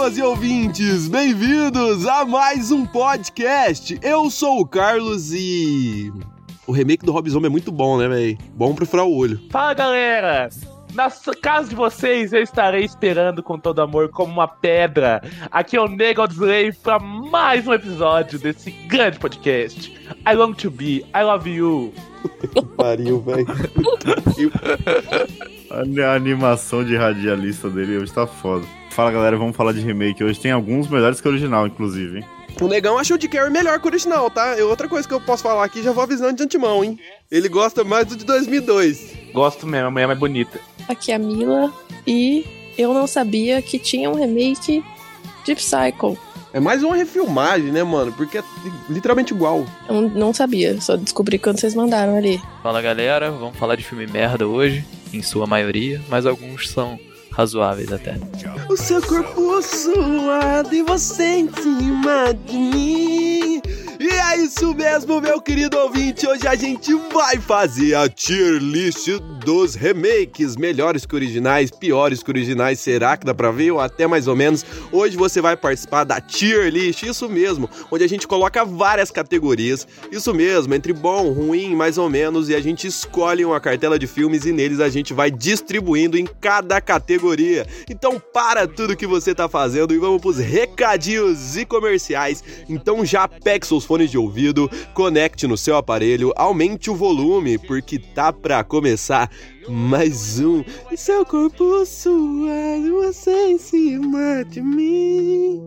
Olá, pessoas e ouvintes! Bem-vindos a mais um podcast. Eu sou o Carlos e. O remake do Rob Zombie é muito bom, né, velho? Bom pra furar o olho. Fala, galera! Na casa de vocês, eu estarei esperando com todo amor, como uma pedra. Aqui é o Nego Slave para mais um episódio desse grande podcast. I long to be, I love you. que pariu, velho. A animação de radialista dele hoje tá foda. Fala galera, vamos falar de remake. Hoje tem alguns melhores que o original, inclusive, hein? O negão achou de Carrie melhor que o original, tá? É outra coisa que eu posso falar aqui, já vou avisando de antemão, hein? Ele gosta mais do de 2002. Gosto mesmo, a mulher é mais bonita. Aqui é a Mila e eu não sabia que tinha um remake de Psycho. É mais uma refilmagem, né, mano? Porque é literalmente igual. Eu não sabia, só descobri quando vocês mandaram ali. Fala galera, vamos falar de filme merda hoje, em sua maioria, mas alguns são razoáveis até. O seu corpo suado e você em cima de mim. E é isso mesmo, meu querido ouvinte. Hoje a gente vai fazer a tier list dos remakes, melhores que originais, piores que originais. Será que dá pra ver? Ou até mais ou menos. Hoje você vai participar da tier list, isso mesmo, onde a gente coloca várias categorias. Isso mesmo, entre bom, ruim, mais ou menos, e a gente escolhe uma cartela de filmes e neles a gente vai distribuindo em cada categoria. Então para tudo que você tá fazendo e vamos pros recadinhos e comerciais. Então já pegue seus fones de ouvido, conecte no seu aparelho, aumente o volume, porque tá pra começar mais um. E seu corpo suado, você em cima de mim.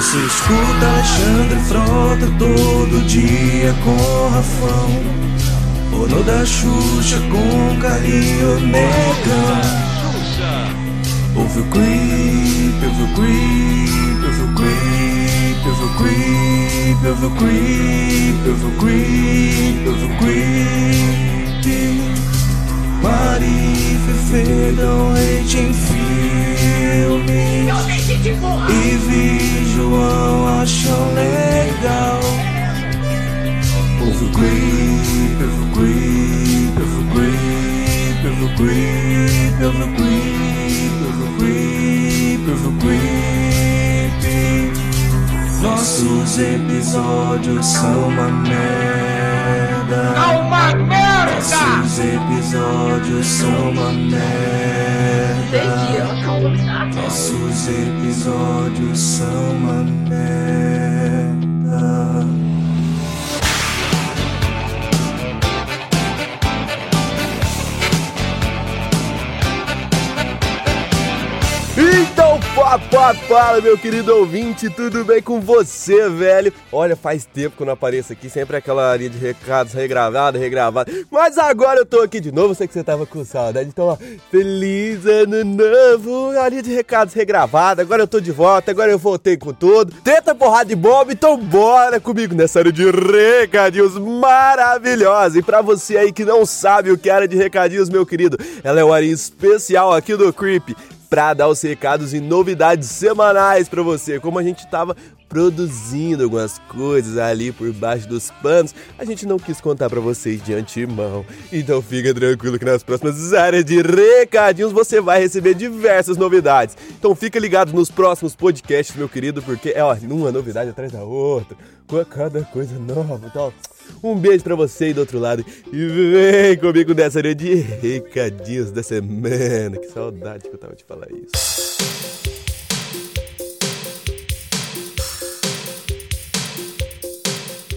Você escuta Alexandre Frota todo dia com Rafão. Ono da Xuxa com Carinho Negão Ouve o creep, ouve o creep, ouve o creep, ouve o creep, ouve o creep, ouve o creep, ouve o creep Mari Fefe dão hate em filme E vi João acham legal Ouve o creep, ouve o creep, ouve o creep, ouve o creep, ouve o creep, ouve o creep, ouve o creep Nossos episódios são uma merda Uma merda! Nossos episódios são uma merda. Nossos episódios são uma merda. Papá, fala, meu querido ouvinte, tudo bem com você, velho? Olha, faz tempo que eu não apareço aqui, sempre aquela linha de recados regravada, regravada. Mas agora eu tô aqui de novo, sei que você tava com saudade, então, ó, feliz ano novo, a linha de recados regravada, agora eu tô de volta, agora eu voltei com tudo. Tenta porrada de bomba, então bora comigo nessa área de recadinhos maravilhosa. E pra você aí que não sabe o que é área de recadinhos, meu querido, ela é uma área especial aqui do Creep para dar os recados e novidades semanais para você. Como a gente tava produzindo algumas coisas ali por baixo dos panos, a gente não quis contar para vocês de antemão. Então fica tranquilo que nas próximas áreas de recadinhos você vai receber diversas novidades. Então fica ligado nos próximos podcasts, meu querido, porque é ó, uma novidade atrás da outra, com cada coisa nova. Então, um beijo pra você aí do outro lado e vem comigo nessa área de recadinhos da semana. Que saudade que eu tava de falar isso.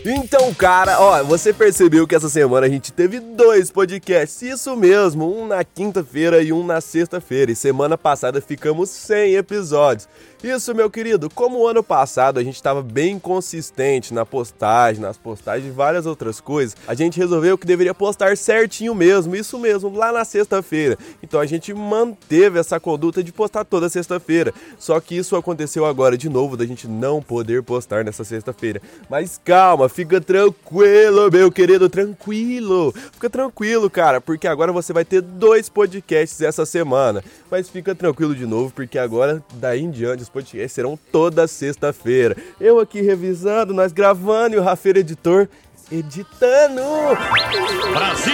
Então, cara, ó, você percebeu que essa semana a gente teve dois podcasts, isso mesmo, um na quinta-feira e um na sexta-feira. E semana passada ficamos sem episódios. Isso, meu querido, como o ano passado a gente estava bem consistente na postagem, nas postagens de várias outras coisas, a gente resolveu que deveria postar certinho mesmo, isso mesmo, lá na sexta-feira. Então a gente manteve essa conduta de postar toda sexta-feira. Só que isso aconteceu agora de novo, da gente não poder postar nessa sexta-feira. Mas calma, fica tranquilo, meu querido, tranquilo. Fica tranquilo, cara, porque agora você vai ter dois podcasts essa semana. Mas fica tranquilo de novo, porque agora, daí em diante, os podcasts serão toda sexta-feira. Eu aqui revisando, nós gravando e o Rafeiro editor editando. Brasil!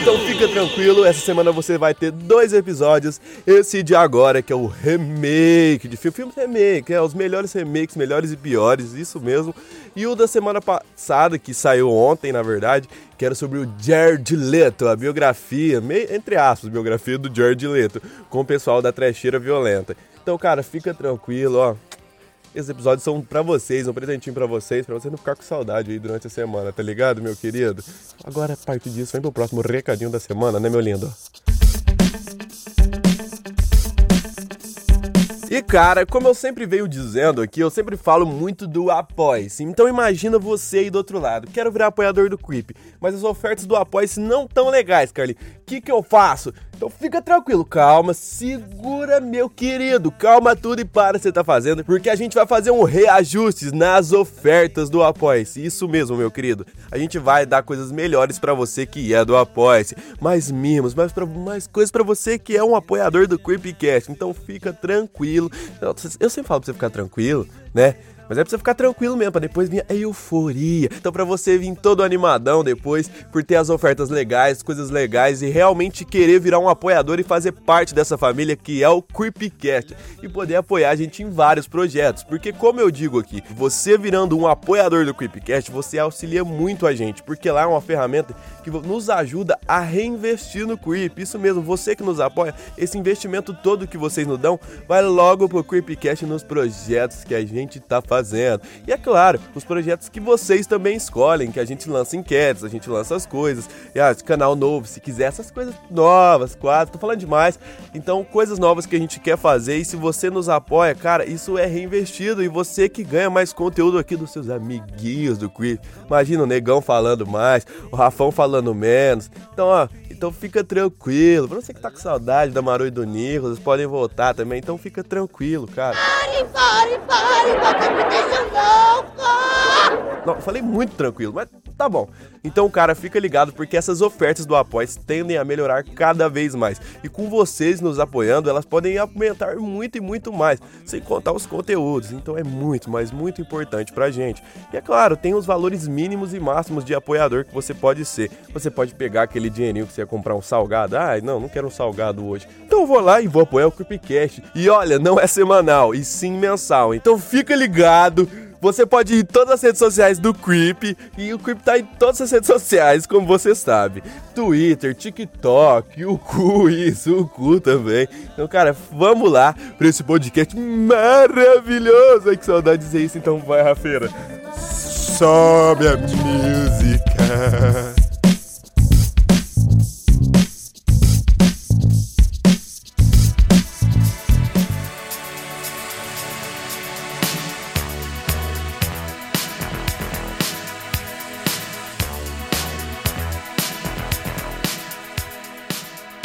Então fica tranquilo, essa semana você vai ter dois episódios. Esse de agora, que é o remake de filme, filmes remake, é os melhores remakes, melhores e piores, isso mesmo. E o da semana passada, que saiu ontem, na verdade, que era sobre o Jared Leto, a biografia, meio, entre aspas, biografia do Jared Leto, com o pessoal da trecheira violenta. Então, cara, fica tranquilo, ó. Esses episódios são pra vocês, um presentinho pra vocês, pra você não ficar com saudade aí durante a semana, tá ligado, meu querido? Agora, a partir disso, vem pro próximo recadinho da semana, né, meu lindo? E cara, como eu sempre venho dizendo aqui, eu sempre falo muito do apoia-se. Então imagina você aí do outro lado. Quero virar apoiador do Creep, mas as ofertas do apoia-se não tão legais, Carly. O que que eu faço? Então fica tranquilo, calma, segura meu querido, calma tudo e para você tá fazendo, porque a gente vai fazer um reajuste nas ofertas do Apoia-se. Isso mesmo, meu querido. A gente vai dar coisas melhores para você que é do Apoia-se, mais mimos, mais, pra, mais coisas para você que é um apoiador do Creepcast. Então fica tranquilo. Eu sempre falo pra você ficar tranquilo, né? Mas é pra você ficar tranquilo mesmo, pra depois vir a euforia. Então pra você vir todo animadão depois, por ter as ofertas legais, coisas legais e realmente querer virar um apoiador e fazer parte dessa família que é o Creepcast. E poder apoiar a gente em vários projetos. Porque como eu digo aqui, você virando um apoiador do Creepcast, você auxilia muito a gente. Porque lá é uma ferramenta que nos ajuda a reinvestir no Creep. Isso mesmo, você que nos apoia, esse investimento todo que vocês nos dão, vai logo pro Creepcast nos projetos que a gente tá fazendo. E é claro, os projetos que vocês também escolhem, que a gente lança enquetes, a gente lança as coisas. E ah, canal novo, se quiser essas coisas novas, quase, tô falando demais. Então, coisas novas que a gente quer fazer e se você nos apoia, cara, isso é reinvestido e você que ganha mais conteúdo aqui dos seus amiguinhos do Creep. Imagina o Negão falando mais, o Rafão falando menos. Então, ó, então fica tranquilo. Pra você que tá com saudade da Maru e do Nico, vocês podem voltar também. Então fica tranquilo, cara. Pare, pare, pare, deixa louco! Não, falei muito tranquilo, mas tá bom. Então, cara, fica ligado porque essas ofertas do Apoia tendem a melhorar cada vez mais. E com vocês nos apoiando, elas podem aumentar muito e muito mais, sem contar os conteúdos. Então é muito, mas muito importante pra gente. E é claro, tem os valores mínimos e máximos de apoiador que você pode ser. Você pode pegar aquele dinheirinho que você ia comprar um salgado. Ah, não, não quero um salgado hoje. Então vou lá e vou apoiar o Creepcast. E olha, não é semanal, e sim mensal. Então fica ligado você pode ir em todas as redes sociais do Creep e o Creep tá em todas as redes sociais, como você sabe. Twitter, TikTok, o cu, isso, o cu também. Então, cara, vamos lá pra esse podcast maravilhoso. Ai, que saudade de dizer isso. Então vai, Rafeira. Sobe a música.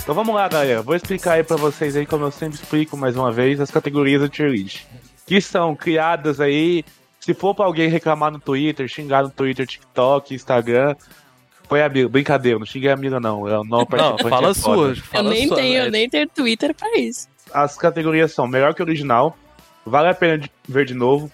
Então vamos lá, galera. Vou explicar aí pra vocês aí, como eu sempre explico mais uma vez, as categorias do tier list. Que são criadas aí. Se for pra alguém reclamar no Twitter, xingar no Twitter, TikTok, Instagram, foi a Mira. Brincadeira, não xinguei a Mira, não. Eu não, não fala sua. eu nem sua, tenho, né? eu nem tenho Twitter pra isso. As categorias são melhor que original, vale a pena ver de novo,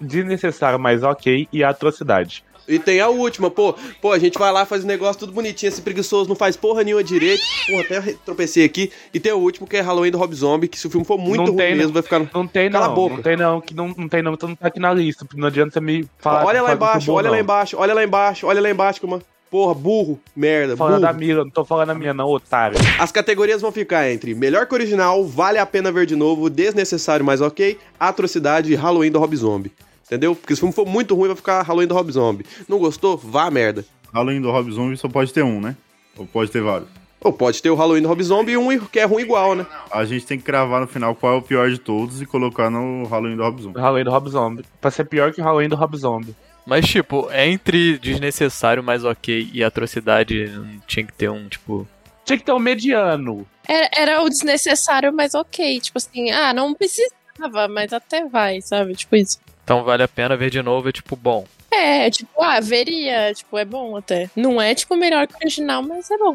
desnecessário, mas ok, e atrocidade. E tem a última, pô. Pô, a gente vai lá, faz o um negócio tudo bonitinho, esse preguiçoso não faz porra nenhuma direito. Porra, até tropecei aqui. E tem o último, que é Halloween do Rob Zombie, que se o filme for muito não ruim tem, mesmo, vai ficar. Não tem, Cala não. a boca. Não tem, não. Que não, não tem, não. Então não tá aqui na lista. Não adianta você me falar. olha lá embaixo, bom, olha lá embaixo, olha lá embaixo, olha lá embaixo, como. Porra, burro, merda, Tô falando burro. da Mira, não tô falando da minha, não, otário. As categorias vão ficar entre melhor que original, vale a pena ver de novo, desnecessário, mas ok, atrocidade e Halloween do Rob Zombie. Entendeu? Porque se o filme for muito ruim, vai ficar Halloween do Rob Zombie. Não gostou? Vá a merda. Além do Rob Zombie, só pode ter um, né? Ou pode ter vários. Ou pode ter o Halloween do Rob Zombie e um que é ruim igual, né? A gente tem que cravar no final qual é o pior de todos e colocar no Halloween do Rob Zombie. Halloween do Rob Zombie. Pra ser pior que o Halloween do Rob Zombie. Mas, tipo, é entre desnecessário, mas ok, e atrocidade, não tinha que ter um, tipo. Tinha que ter um mediano. Era, era o desnecessário, mas ok. Tipo assim, ah, não precisava, mas até vai, sabe? Tipo isso. Então vale a pena ver de novo, é tipo, bom. É, tipo, ah, veria, tipo, é bom até. Não é, tipo, melhor que o original, mas é bom.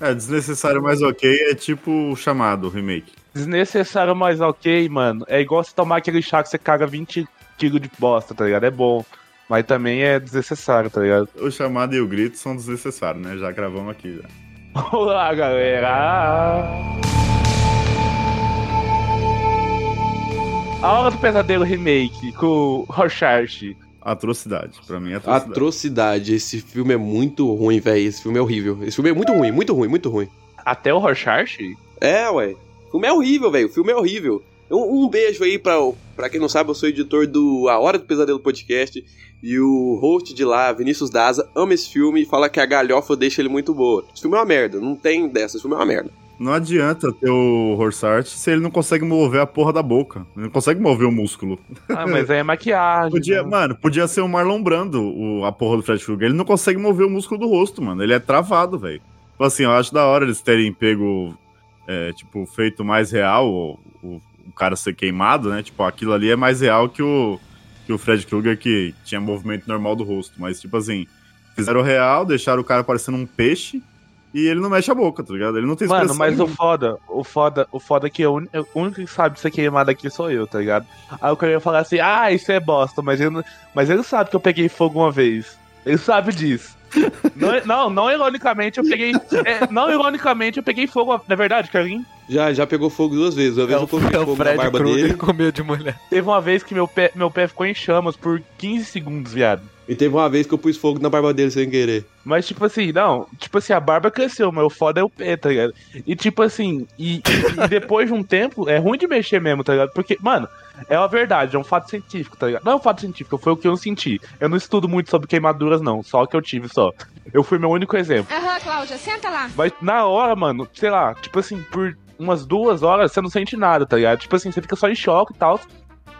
É, desnecessário, mas ok, é tipo o chamado remake. Desnecessário, mas ok, mano. É igual você tomar aquele chá que você caga 20 kg de bosta, tá ligado? É bom. Mas também é desnecessário, tá ligado? O chamado e o grito são desnecessários, né? Já gravamos aqui já. Olá, galera! A Hora do Pesadelo Remake com o Rorschach. Atrocidade. Pra mim é atrocidade. Atrocidade. Esse filme é muito ruim, velho. Esse filme é horrível. Esse filme é muito ruim, muito ruim, muito ruim. Até o Rorschach? É, ué. O filme é horrível, velho. O filme é horrível. Um, um beijo aí pra, pra quem não sabe, eu sou editor do A Hora do Pesadelo Podcast. E o host de lá, Vinícius Daza, ama esse filme e fala que a galhofa deixa ele muito boa. Esse filme é uma merda. Não tem dessa. Esse filme é uma merda. Não adianta ter o Horsart se ele não consegue mover a porra da boca. Ele não consegue mover o músculo. Ah, mas aí é maquiagem. Podia, né? mano, podia ser o Marlon Brando, o, a porra do Fred Krueger. Ele não consegue mover o músculo do rosto, mano. Ele é travado, velho. Tipo assim, eu acho da hora eles terem pego, é, tipo, feito mais real o, o, o cara ser queimado, né? Tipo, aquilo ali é mais real que o, que o Fred Krueger que tinha movimento normal do rosto. Mas, tipo assim, fizeram real, deixaram o cara parecendo um peixe e ele não mexe a boca, tá ligado? Ele não tem Mano, expressão mas o nenhuma. foda, o foda, o foda é que o, o único que sabe ser queimado aqui sou eu, tá ligado? Aí eu queria falar assim, ah, isso é bosta, mas ele, mas ele sabe que eu peguei fogo uma vez. Ele sabe disso. não, não, não ironicamente eu peguei. é, não ironicamente eu peguei fogo. Na verdade, Carlinhos, Já, já pegou fogo duas vezes. Uma vez É eu o, coloquei é o fogo na Fred barba Krueger dele. com medo de mulher. teve uma vez que meu pé, meu pé ficou em chamas por 15 segundos, viado. E teve uma vez que eu pus fogo na barba dele sem querer. Mas, tipo assim, não, tipo assim, a barba cresceu, mas o foda é o pé, tá ligado? E, tipo assim, e, e- e depois de um tempo, é ruim de mexer mesmo, tá ligado? Porque, mano, é uma verdade, é um fato científico, tá ligado? Não é um fato científico, foi o que eu senti. Eu não estudo muito sobre queimaduras, não, só o que eu tive, só. Eu fui meu único exemplo. Aham, Cláudia, senta lá. Mas na hora, mano, sei lá, tipo assim, por umas duas horas você não sente nada, tá ligado? Tipo assim, você fica só em choque e tal.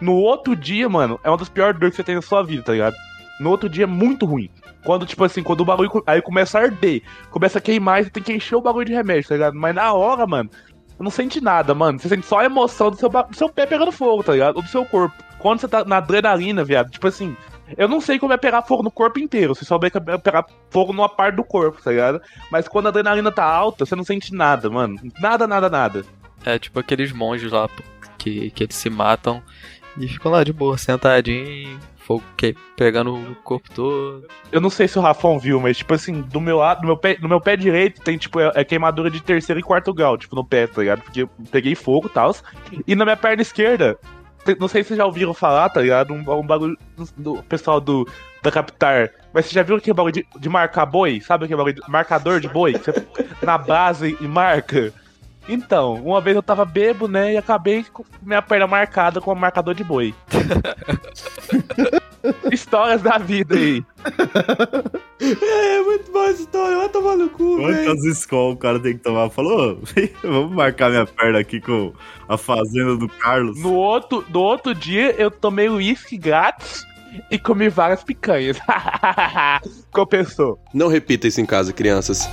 No outro dia, mano, é uma das piores dores que você tem na sua vida, tá ligado? No outro dia é muito ruim. Quando, tipo assim, quando o bagulho aí começa a arder, começa a queimar, você tem que encher o bagulho de remédio, tá ligado? Mas na hora, mano, não sente nada, mano. Você sente só a emoção do seu, do seu pé pegando fogo, tá ligado? Ou do seu corpo. Quando você tá na adrenalina, viado, tipo assim, eu não sei como é pegar fogo no corpo inteiro. Você souber que é pegar fogo numa parte do corpo, tá ligado? Mas quando a adrenalina tá alta, você não sente nada, mano. Nada, nada, nada. É tipo aqueles monges lá que, que eles se matam e ficam lá de boa, sentadinho, fogo que, pegando o corpo todo. Eu não sei se o Rafão viu, mas, tipo assim, do meu lado, no meu pé, no meu pé direito tem, tipo, é, é queimadura de terceiro e quarto grau, tipo, no pé, tá ligado? Porque eu peguei fogo e tal. E na minha perna esquerda, não sei se vocês já ouviram falar, tá ligado? Um, um bagulho do, do pessoal do, da Captar. Mas vocês já viram aquele bagulho de, de marcar boi? Sabe aquele bagulho de marcador de boi? Que você na base e marca? Então, uma vez eu tava bebo, né? E acabei com minha perna marcada com um marcador de boi. Histórias da vida aí. É, muito boa essa história. Vai tomar no cu, velho. Quantas escolas o cara tem que tomar? Falou, vamos marcar minha perna aqui com a fazenda do Carlos. No outro, no outro dia, eu tomei uísque grátis e comi várias picanhas. Compensou. Não repita isso em casa, crianças.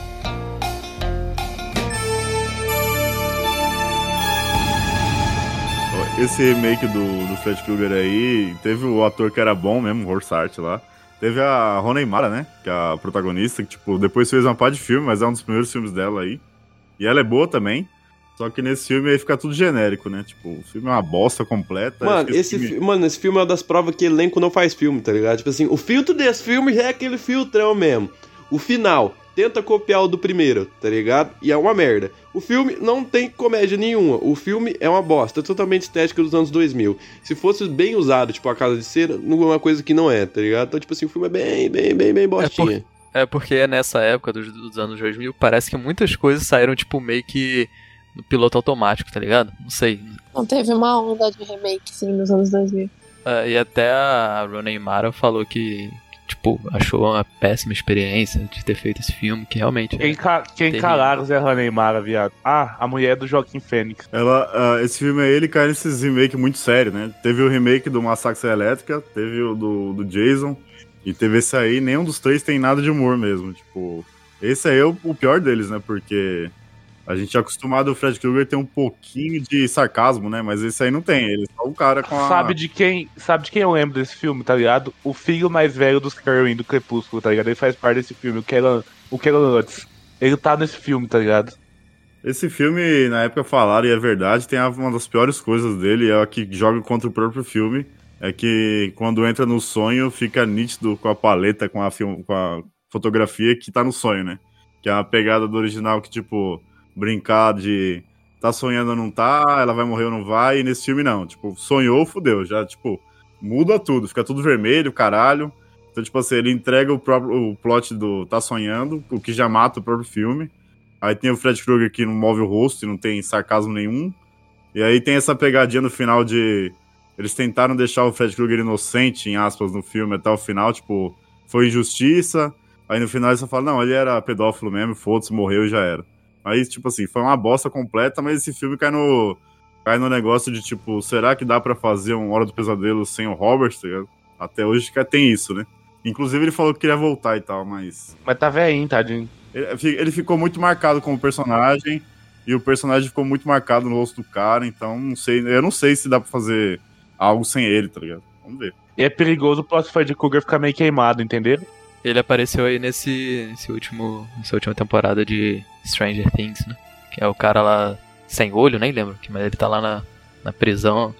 Esse remake do, do Fred Krueger aí, teve o ator que era bom mesmo, Horsart lá. Teve a Rona Mara, né? Que é a protagonista, que, tipo, depois fez uma par de filme, mas é um dos primeiros filmes dela aí. E ela é boa também. Só que nesse filme aí fica tudo genérico, né? Tipo, o filme é uma bosta completa. Mano, esse, fi- mano, esse filme é uma das provas que elenco não faz filme, tá ligado? Tipo assim, o filtro desse filme já é aquele filtrão mesmo. O final tenta copiar o do primeiro, tá ligado? E é uma merda. O filme não tem comédia nenhuma. O filme é uma bosta, totalmente estética dos anos 2000. Se fosse bem usado, tipo, a casa de cera, não é uma coisa que não é, tá ligado? Então, tipo assim, o filme é bem, bem, bem, bem bostinha. É porque nessa época dos, dos anos 2000, parece que muitas coisas saíram, tipo, meio que no piloto automático, tá ligado? Não sei. Não teve uma onda de remake, sim, nos anos 2000. É, e até a Rooney Mara falou que, tipo, achou uma péssima experiência de ter feito esse filme, que realmente... Quem, ca quem Zé Neymar, viado? Ah, a mulher do Joaquim Fênix. Ela, ah, esse filme aí, ele cai nesses remake muito sério, né? Teve o remake do Massacre Elétrica, teve o do, do Jason, e teve esse aí, nenhum dos três tem nada de humor mesmo. Tipo, esse aí é o, o pior deles, né? Porque a gente é acostumado o Fred Krueger ter um pouquinho de sarcasmo, né? Mas esse aí não tem, ele é só o cara com a... Sabe de quem sabe de quem eu lembro desse filme, tá ligado? O filho mais velho dos Kerwin do Crepúsculo, tá ligado? Ele faz parte desse filme, o Kellan, o Kellan Lutz. ele tá nesse filme, tá ligado? Esse filme, na época falaram, e é verdade, tem uma das piores coisas dele, é a que joga contra o próprio filme. É que quando entra no sonho, fica nítido com a paleta, com a, film, com a fotografia que tá no sonho, né? Que é uma pegada do original que, tipo, brincar de tá sonhando ou não tá, ela vai morrer ou não vai, e nesse filme não. Tipo, sonhou, fudeu. Já, tipo, muda tudo, fica tudo vermelho, caralho. Então, tipo assim, ele entrega o próprio o plot do tá sonhando, o que já mata o próprio filme. Aí tem o Fred Krueger que não move o rosto e não tem sarcasmo nenhum. E aí tem essa pegadinha no final de. Eles tentaram deixar o Fred Krueger inocente, em aspas, no filme até o final, tipo, foi injustiça. Aí no final eles só falam, não, ele era pedófilo mesmo, foda-se, morreu e já era. Aí, tipo assim, foi uma bosta completa, mas esse filme cai no. Cai no negócio de, tipo, será que dá para fazer um Hora do Pesadelo sem o Robert, tá ligado? Até hoje tem isso, né? Inclusive ele falou que queria voltar e tal, mas. Mas tá velhinho, tadinho. Ele, ele ficou muito marcado como personagem. E o personagem ficou muito marcado no rosto do cara, então não sei. Eu não sei se dá pra fazer algo sem ele, tá ligado? Vamos ver. E é perigoso o próximo Fred Krueger ficar meio queimado, entendeu? Ele apareceu aí nesse, nesse último, nessa última temporada de Stranger Things, né? Que é o cara lá sem olho, nem lembro, mas ele tá lá na, na prisão.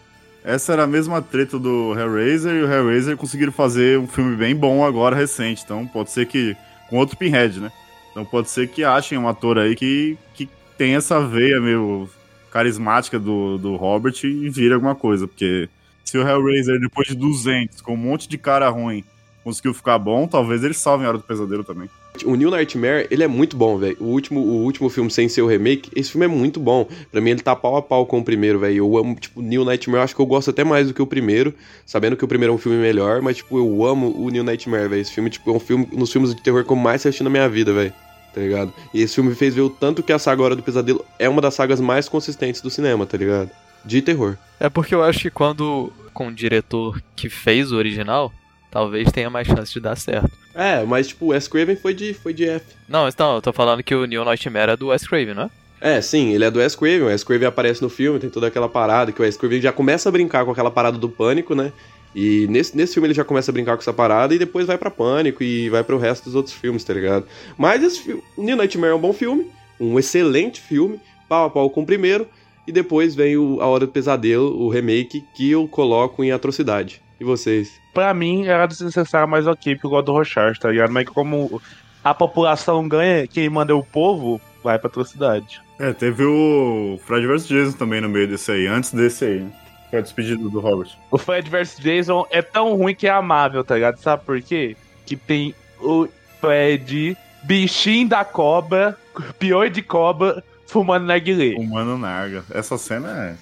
Essa era a mesma treta do Hellraiser e o Hellraiser conseguiram fazer um filme bem bom agora, recente. Então pode ser que. com outro Pinhead, né? Então pode ser que achem um ator aí que, que tem essa veia meio carismática do, do Robert e vira alguma coisa. Porque se o Hellraiser, depois de 200, com um monte de cara ruim, conseguiu ficar bom, talvez eles salvem a Hora do Pesadelo também. O New Nightmare, ele é muito bom, velho. O último, o último filme sem ser o remake, esse filme é muito bom. Pra mim, ele tá pau a pau com o primeiro, velho. Eu amo, tipo, New Nightmare, eu acho que eu gosto até mais do que o primeiro, sabendo que o primeiro é um filme melhor, mas, tipo, eu amo o New Nightmare, velho. Esse filme, tipo, é um filme, um dos filmes de terror que eu mais assisti na minha vida, velho. Tá ligado? E esse filme me fez ver o tanto que a saga Hora do Pesadelo é uma das sagas mais consistentes do cinema, tá ligado? De terror. É porque eu acho que quando, com o diretor que fez o original, talvez tenha mais chance de dar certo. É, mas tipo, o Wes Craven foi de, foi de F. Não, então, eu tô falando que o New Nightmare é do Wes Craven, não é? É, sim, ele é do Wes Craven. O Wes Craven aparece no filme, tem toda aquela parada que o Wes Craven já começa a brincar com aquela parada do pânico, né? E nesse, nesse filme ele já começa a brincar com essa parada e depois vai pra Pânico e vai pro resto dos outros filmes, tá ligado? Mas esse filme, o New Nightmare é um bom filme, um excelente filme, pau a pau com o primeiro, e depois vem o A Hora do Pesadelo, o remake, que eu coloco em atrocidade. E vocês? Pra mim era desnecessário, mas ok, porque eu gosto do Rochard, tá ligado? Mas como a população ganha, quem manda é o povo, vai pra atrocidade. É, teve o Fred vs Jason também no meio desse aí, antes desse aí, né? Foi a despedida do Robert. O Fred vs Jason é tão ruim que é amável, tá ligado? Sabe por quê? Que tem o Fred, bichinho da cobra, pior de cobra, fumando narguilé. Humano Narga. Essa cena é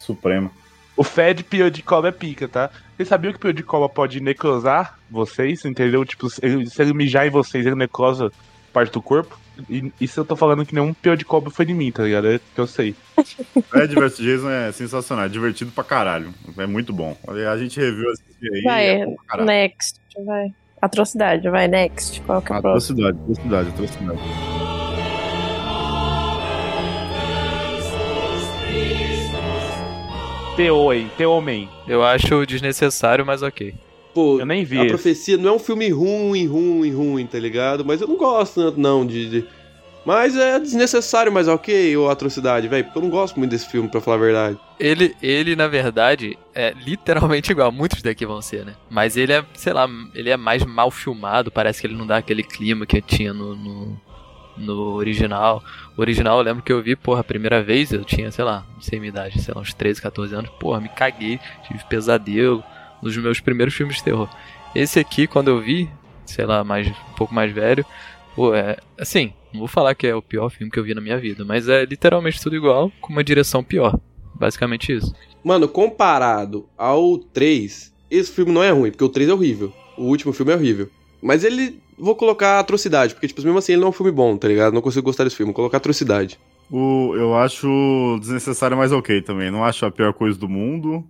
suprema. O Fed pior de cobra é pica, tá? Vocês sabiam que pior de cobra pode necrosar vocês, entendeu? Tipo, se ele, se ele mijar em vocês, ele necrosa parte do corpo. E isso eu tô falando que nenhum pior de cobra foi de mim, tá ligado? É que eu sei. Fred vs Jason é sensacional, é divertido pra caralho. É muito bom. A gente reviu esse aí. Vai, é next, vai. Atrocidade, vai, next. Qual que é o próximo? Atrocidade, atrocidade, atrocidade. T.O.I., T.O.Man. Eu acho desnecessário, mas ok. Pô, Eu nem vi A esse. Profecia não é um filme ruim, ruim, ruim, tá ligado? Mas eu não gosto tanto, não, de... de- Mas é desnecessário, mas ok, ou atrocidade, velho, porque eu não gosto muito desse filme, pra falar a verdade. Ele, ele, na verdade, é literalmente igual. Muitos daqui vão ser, né? Mas ele é, sei lá, ele é mais mal filmado. Parece que ele não dá aquele clima que tinha no, no, no original. O original, eu lembro que eu vi, porra, a primeira vez eu tinha, sei lá, não sei minha idade, sei lá, uns 13, 14 anos. Porra, me caguei, tive pesadelo. Dos meus primeiros filmes de terror. Esse aqui, quando eu vi, sei lá, mais, um pouco mais velho, pô, é. Assim, não vou falar que é o pior filme que eu vi na minha vida, mas é literalmente tudo igual, com uma direção pior. Basicamente isso. Mano, comparado ao 3, esse filme não é ruim, porque o 3 é horrível. O último filme é horrível. Mas ele. Vou colocar atrocidade, porque, tipo, mesmo assim ele não é um filme bom, tá ligado? Não consigo gostar desse filme. Vou colocar atrocidade. O, eu acho desnecessário, mas ok também. Não acho a pior coisa do mundo.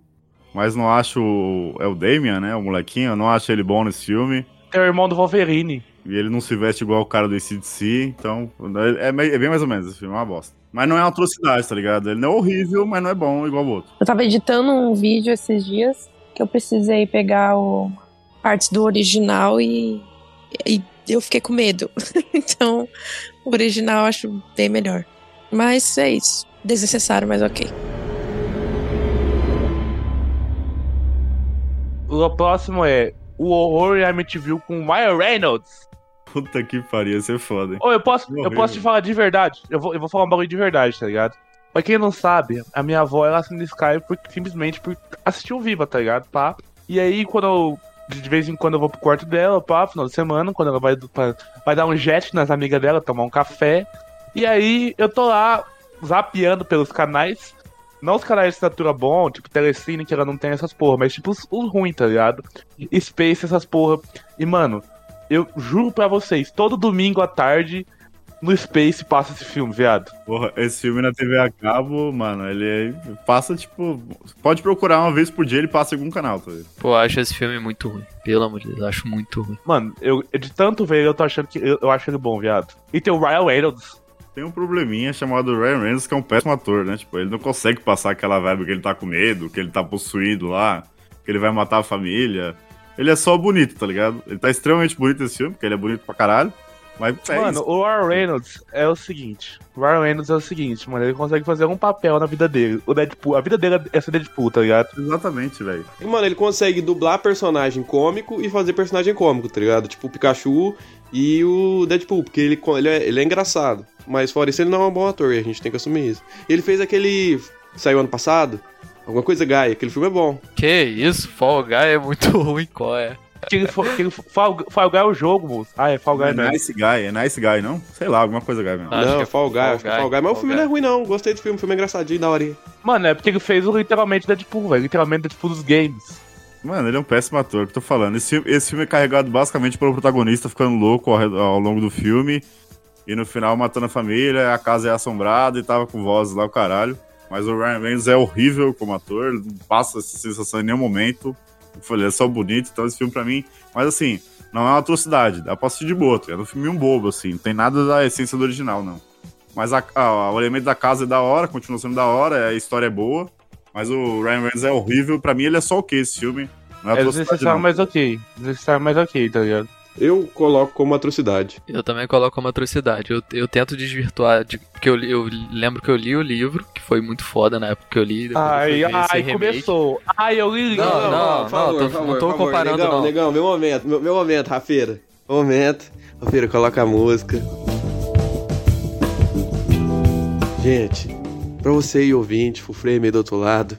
Mas não acho. É o Damian, né? O molequinho. Eu não acho ele bom nesse filme. É o irmão do Wolverine. E ele não se veste igual o cara do ACDC. Então, é, é é bem mais ou menos esse filme. É uma bosta. Mas não é uma atrocidade, tá ligado? Ele não é horrível, mas não é bom igual o outro. Eu tava editando um vídeo esses dias que eu precisei pegar o partes do original e, e eu fiquei com medo. então, O original eu acho bem melhor. Mas é isso. Desnecessário, mas ok. O próximo é O Horror em Amityville com Ryan Reynolds. Puta que pariu, ia ser foda, hein? Ô, eu posso, eu posso te falar de verdade. Eu vou, eu vou falar um bagulho de verdade, tá ligado? Pra quem não sabe, a minha avó ela assina Skype por, simplesmente por assistir o Viva, tá ligado? Pá. E aí, quando eu. De vez em quando eu vou pro quarto dela, pá, final de semana, quando ela vai, vai dar um jet nas amigas dela, tomar um café. E aí eu tô lá zapeando pelos canais. Não os canais de assinatura bom, tipo Telecine, que ela não tem essas porra, mas tipo os, os ruins, tá ligado? Space, essas porra. E, mano, eu juro pra vocês, todo domingo à tarde no Space passa esse filme, viado. Porra, esse filme na TV a cabo, mano, ele passa, tipo. Pode procurar uma vez por dia, ele passa em algum canal, tá ligado? Pô, eu acho esse filme muito ruim. Pelo amor de Deus, eu acho muito ruim. Mano, eu, de tanto ver ele, eu tô achando que. Eu, eu acho ele bom, viado. E tem o Ryan Reynolds. Tem um probleminha chamado Ryan Reynolds, que é um péssimo ator, né? Tipo, ele não consegue passar aquela vibe que ele tá com medo, que ele tá possuído lá, que ele vai matar a família. Ele é só bonito, tá ligado? Ele tá extremamente bonito nesse filme, porque ele é bonito pra caralho. Mas é mano, isso. o Ryan Reynolds é o seguinte. O Ryan Reynolds é o seguinte, mano. Ele consegue fazer um papel na vida dele. O Deadpool, a vida dele é ser Deadpool, tá ligado? Exatamente, velho. E, mano, ele consegue dublar personagem cômico e fazer personagem cômico, tá ligado? Tipo o Pikachu e o Deadpool, porque ele, ele, é, ele é engraçado. Mas fora isso, ele não é um bom ator, e a gente tem que assumir isso. E ele fez aquele. Saiu ano passado? Alguma coisa Gaia, aquele filme é bom. Que isso? Fall Guy é muito ruim, qual é? Fo- aquele Fall, Fall Guy é o jogo, moço. Ah, é Fall Guy, É né? nice Guy, é Nice Guy, não? Sei lá, alguma coisa Guy mesmo. Acho não, que é Fall Guy, Fall acho que é Fall Guy. Mas o Fall filme Guy. não é ruim, não. Gostei do filme, o filme é engraçadinho, da hora. Mano, é porque ele fez o literalmente Deadpool, velho. Literalmente Deadpool dos games. Mano, ele é um péssimo ator, que eu tô falando. Esse, filme- esse filme é carregado basicamente pelo protagonista ficando louco ao, ao longo do filme. E no final matando a família, a casa é assombrada e tava com vozes lá o caralho. Mas o Ryan Reynolds é horrível como ator, ele não passa essa sensação em nenhum momento. Eu falei, é só bonito, então esse filme pra mim. Mas assim, não é uma atrocidade, dá pra assistir de boa? É um filme um bobo, assim, não tem nada da essência do original, não. Mas a- a- o elemento da casa é da hora, continua sendo da hora, a história é boa. Mas o Ryan Reynolds é horrível, pra mim ele é só ok esse filme. Não é É desnecessário, mas ok. Desnecessário, mas ok, tá ligado? Eu coloco como atrocidade. Eu também coloco uma atrocidade. Eu, eu tento desvirtuar, de, porque eu, eu lembro que eu li o livro, que foi muito foda na época que eu li. depois eu Ai, ai, começou. Ai, eu li. Não, não, não, tô- não tô comparando, negão, não. Negão, meu momento, meu, meu momento, Rafeira. Momento. Rafeira, coloca a música. Gente, pra você aí ouvinte, full frame aí do outro lado,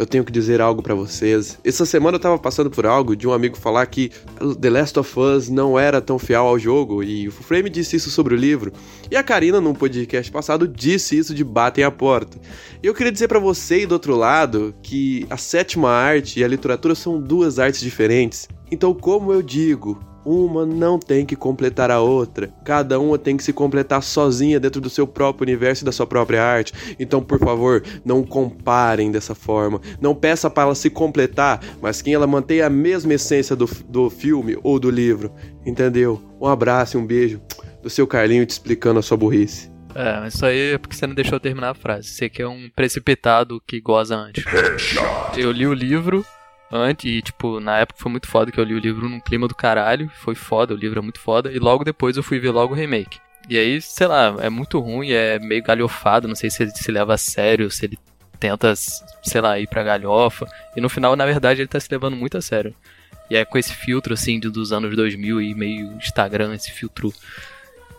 eu tenho que dizer algo pra vocês. Essa semana eu tava passando por algo de um amigo falar que The Last of Us não era tão fiel ao jogo e o frame disse isso sobre o livro. E a Karina, num podcast passado, disse isso de Batem a Porta. E eu queria dizer pra você aí do outro lado que a sétima arte e a literatura são duas artes diferentes. Então, como eu digo, uma não tem que completar a outra. Cada uma tem que se completar sozinha dentro do seu próprio universo e da sua própria arte. Então, por favor, não comparem dessa forma. Não peça para ela se completar, mas que ela mantenha a mesma essência do, do filme ou do livro. Entendeu? Um abraço e um beijo do seu Carlinho te explicando a sua burrice. É, mas isso aí é porque você não deixou eu terminar a frase. Você que é um precipitado que goza antes. Eu li o livro antes e, tipo, na época foi muito foda que eu li o livro num clima do caralho. Foi foda, o livro é muito foda. E logo depois eu fui ver logo o remake. E aí, sei lá, é muito ruim, é meio galhofado. Não sei se ele se leva a sério, se ele tenta, sei lá, ir pra galhofa. E no final, na verdade, ele tá se levando muito a sério. E é com esse filtro, assim, de- dos anos 2000 e meio Instagram, esse filtro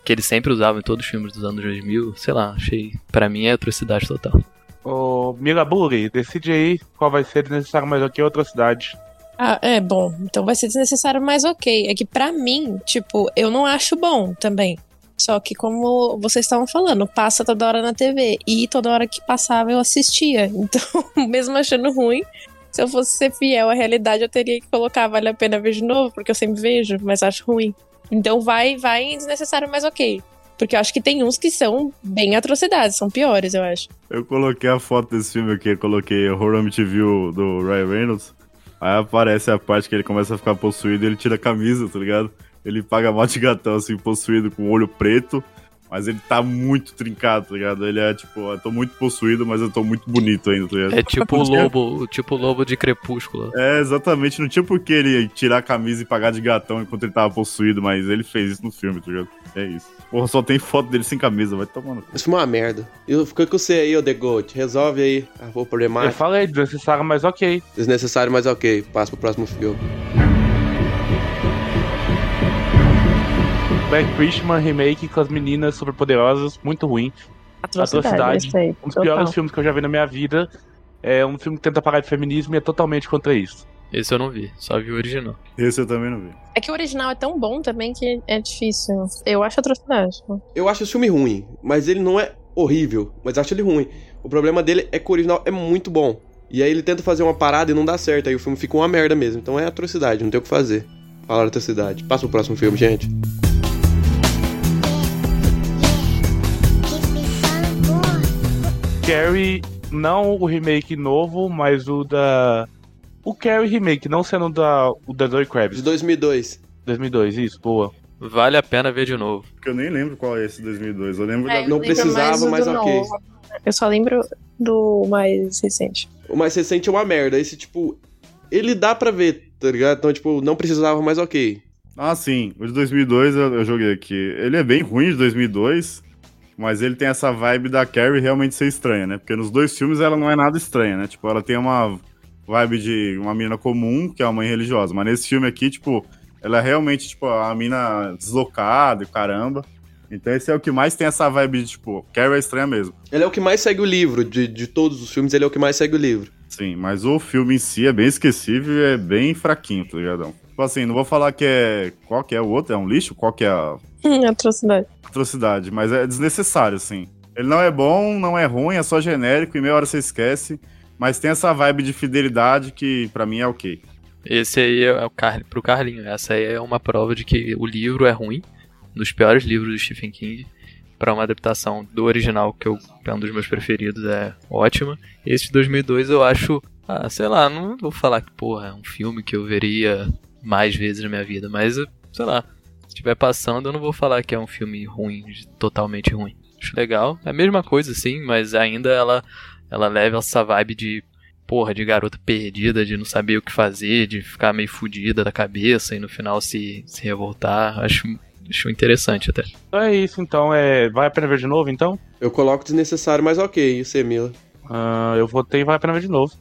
que ele sempre usava em todos os filmes dos anos 2000, sei lá, achei, Pra mim é atrocidade total. Ô, Miraburi, decide aí qual vai ser desnecessário mais ok outra cidade. Ah, é bom. Então vai ser desnecessário, mas ok. É que pra mim, tipo, eu não acho bom também. Só que como vocês estavam falando, passa toda hora na TV. E toda hora que passava eu assistia. Então, mesmo achando ruim, se eu fosse ser fiel à realidade, eu teria que colocar vale a pena ver de novo, porque eu sempre vejo, mas acho ruim. Então vai, vai desnecessário, mas ok. Porque eu acho que tem uns que são bem atrocidades, são piores, eu acho. Eu coloquei a foto desse filme aqui, eu coloquei Horror Amityville do Ryan Reynolds. Aí aparece a parte que ele começa a ficar possuído e ele tira a camisa, tá ligado? Ele paga mal de gatão, assim, possuído com o olho preto. Mas ele tá muito trincado, tá ligado? Ele é tipo, eu tô muito possuído, mas eu tô muito bonito ainda, tá ligado? É tipo o lobo, tipo o lobo de crepúsculo. É, exatamente. Não tinha por que ele tirar a camisa e pagar de gatão enquanto ele tava possuído, mas ele fez isso no filme, tá ligado? É isso. Porra, só tem foto dele sem camisa, vai tomando. Filme é uma merda. Eu fico com você aí, ô The Goat. Resolve aí o Eu problemático. falei, desnecessário, mas ok. Desnecessário, mas ok. Passa pro próximo filme. Black Christmas remake com as meninas superpoderosas, muito ruim. Atrocidade, Atrocidade. Um dos total. piores filmes que eu já vi na minha vida. É um filme que tenta parar de feminismo e é totalmente contra isso. Esse eu não vi, só vi o original. Esse eu também não vi. É que o original é tão bom também que é difícil. Eu acho atrocidade. Eu acho esse filme ruim, mas ele não é horrível, mas acho ele ruim. O problema dele é que o original é muito bom. E aí ele tenta fazer uma parada e não dá certo, aí o filme fica uma merda mesmo. Então é atrocidade, não tem o que fazer. Falar atrocidade. Passa pro próximo filme, gente. Carrie, não o remake novo, mas o da. O Carrie remake, não sendo da, o da Zoe De Kravitz. 2002. 2002, isso, boa. Vale a pena ver de novo. Porque eu nem lembro qual é esse 2002. Eu lembro É, da... eu Não lembro precisava, mais do mas ok. novo. Eu só lembro do mais recente. O mais recente é uma merda. Esse, tipo, ele dá pra ver, tá ligado? Então, tipo, não precisava, mas ok. Ah, sim. O de 2002 eu, eu joguei aqui. Ele é bem ruim de 2002, mas ele tem essa vibe da Carrie realmente ser estranha, né? Porque nos dois filmes ela não é nada estranha, né? Tipo, ela tem uma vibe de uma menina comum, que é uma mãe religiosa. Mas nesse filme aqui, tipo, ela é realmente, tipo, a mina deslocada e caramba. Então esse é o que mais tem essa vibe de, tipo, Carrie é estranha mesmo. Ele é o que mais segue o livro. De, de todos os filmes, ele é o que mais segue o livro. Sim, mas o filme em si é bem esquecível e é bem fraquinho, tá ligadão? Tipo assim, não vou falar que é. Qual que é o outro? É um lixo? Qual que é a atrocidade. atrocidade? Mas é desnecessário, assim. Ele não é bom, não é ruim, é só genérico e meia hora você esquece. Mas tem essa vibe de fidelidade que pra mim é ok. Esse aí é o Car... pro Carlinho. Essa aí é uma prova de que o livro é ruim, um dos piores livros do Stephen King, para uma adaptação do original, que eu, é um dos meus preferidos, é ótima. Esse de 2002 eu acho, ah, sei lá, não vou falar que, porra, é um filme que eu veria mais vezes na minha vida, mas, sei lá, se estiver passando eu não vou falar que é um filme ruim, totalmente ruim. Acho legal, é a mesma coisa sim, mas ainda ela, ela leva essa vibe de porra, de garota perdida, de não saber o que fazer, de ficar meio fodida da cabeça e no final se, se revoltar. Acho, acho interessante até. Então é isso, então. É... Vale a pena ver de novo, então? Eu coloco desnecessário, mas ok. E você, Mila? Ah, eu votei Vale a pena ver de novo.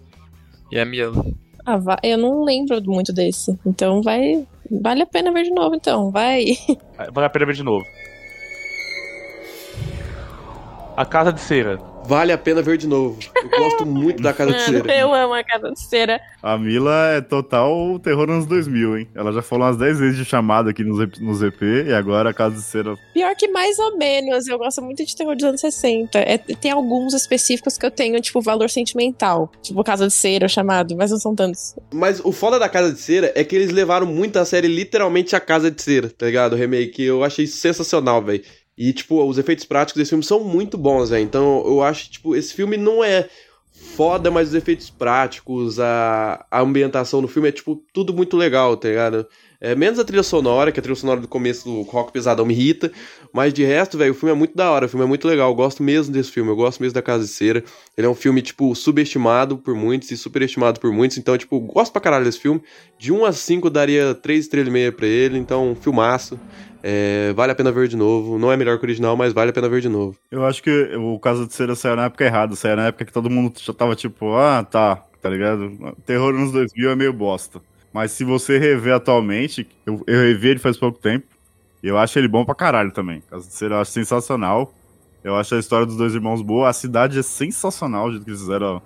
E a minha. Ah, va- eu não lembro muito desse. Então vai. Vale a pena ver de novo, então. Vai. Vale a pena ver de novo. A Casa de Cera. Vale a pena ver de novo. Eu gosto muito da Casa de Cera. eu amo a casa de cera. A Mila é total terror nos 2000, hein? Ela já falou umas 10 vezes de chamada aqui nos, EP nos EP e agora a Casa de Cera. Pior que mais ou menos. Eu gosto muito de terror dos anos 60. É, tem alguns específicos que eu tenho, tipo, valor sentimental. Tipo, Casa de Cera, chamado, mas não são tantos. Mas o foda da Casa de Cera é que eles levaram muito a série literalmente a Casa de Cera, tá ligado? O remake. Eu achei sensacional, velho. E, tipo, os efeitos práticos desse filme são muito bons, velho. Então, eu acho, tipo, esse filme não é foda, mas os efeitos práticos, a, a ambientação do filme é, tipo, tudo muito legal, tá ligado? É, menos a trilha sonora, que a trilha sonora do começo do rock pesadão me irrita. Mas de resto, velho, o filme é muito da hora, o filme é muito legal. Eu gosto mesmo desse filme, eu gosto mesmo da Casa de Cera. Ele é um filme, tipo, subestimado por muitos e superestimado por muitos. Então, tipo, gosto pra caralho desse filme. De 1 a 5 eu daria 3 estrelas e meia pra ele. Então, filmaço. É, vale a pena ver de novo. Não é melhor que o original, mas vale a pena ver de novo. Eu acho que o Casa de Cera saiu na época errada, saiu na época que todo mundo já tava tipo, ah, tá, tá ligado? Terror nos 2000 é meio bosta. Mas se você rever atualmente, eu, eu revi ele faz pouco tempo, eu acho ele bom pra caralho também. Eu acho sensacional. Eu acho a história dos dois irmãos boa. A cidade é sensacional, o jeito que eles fizeram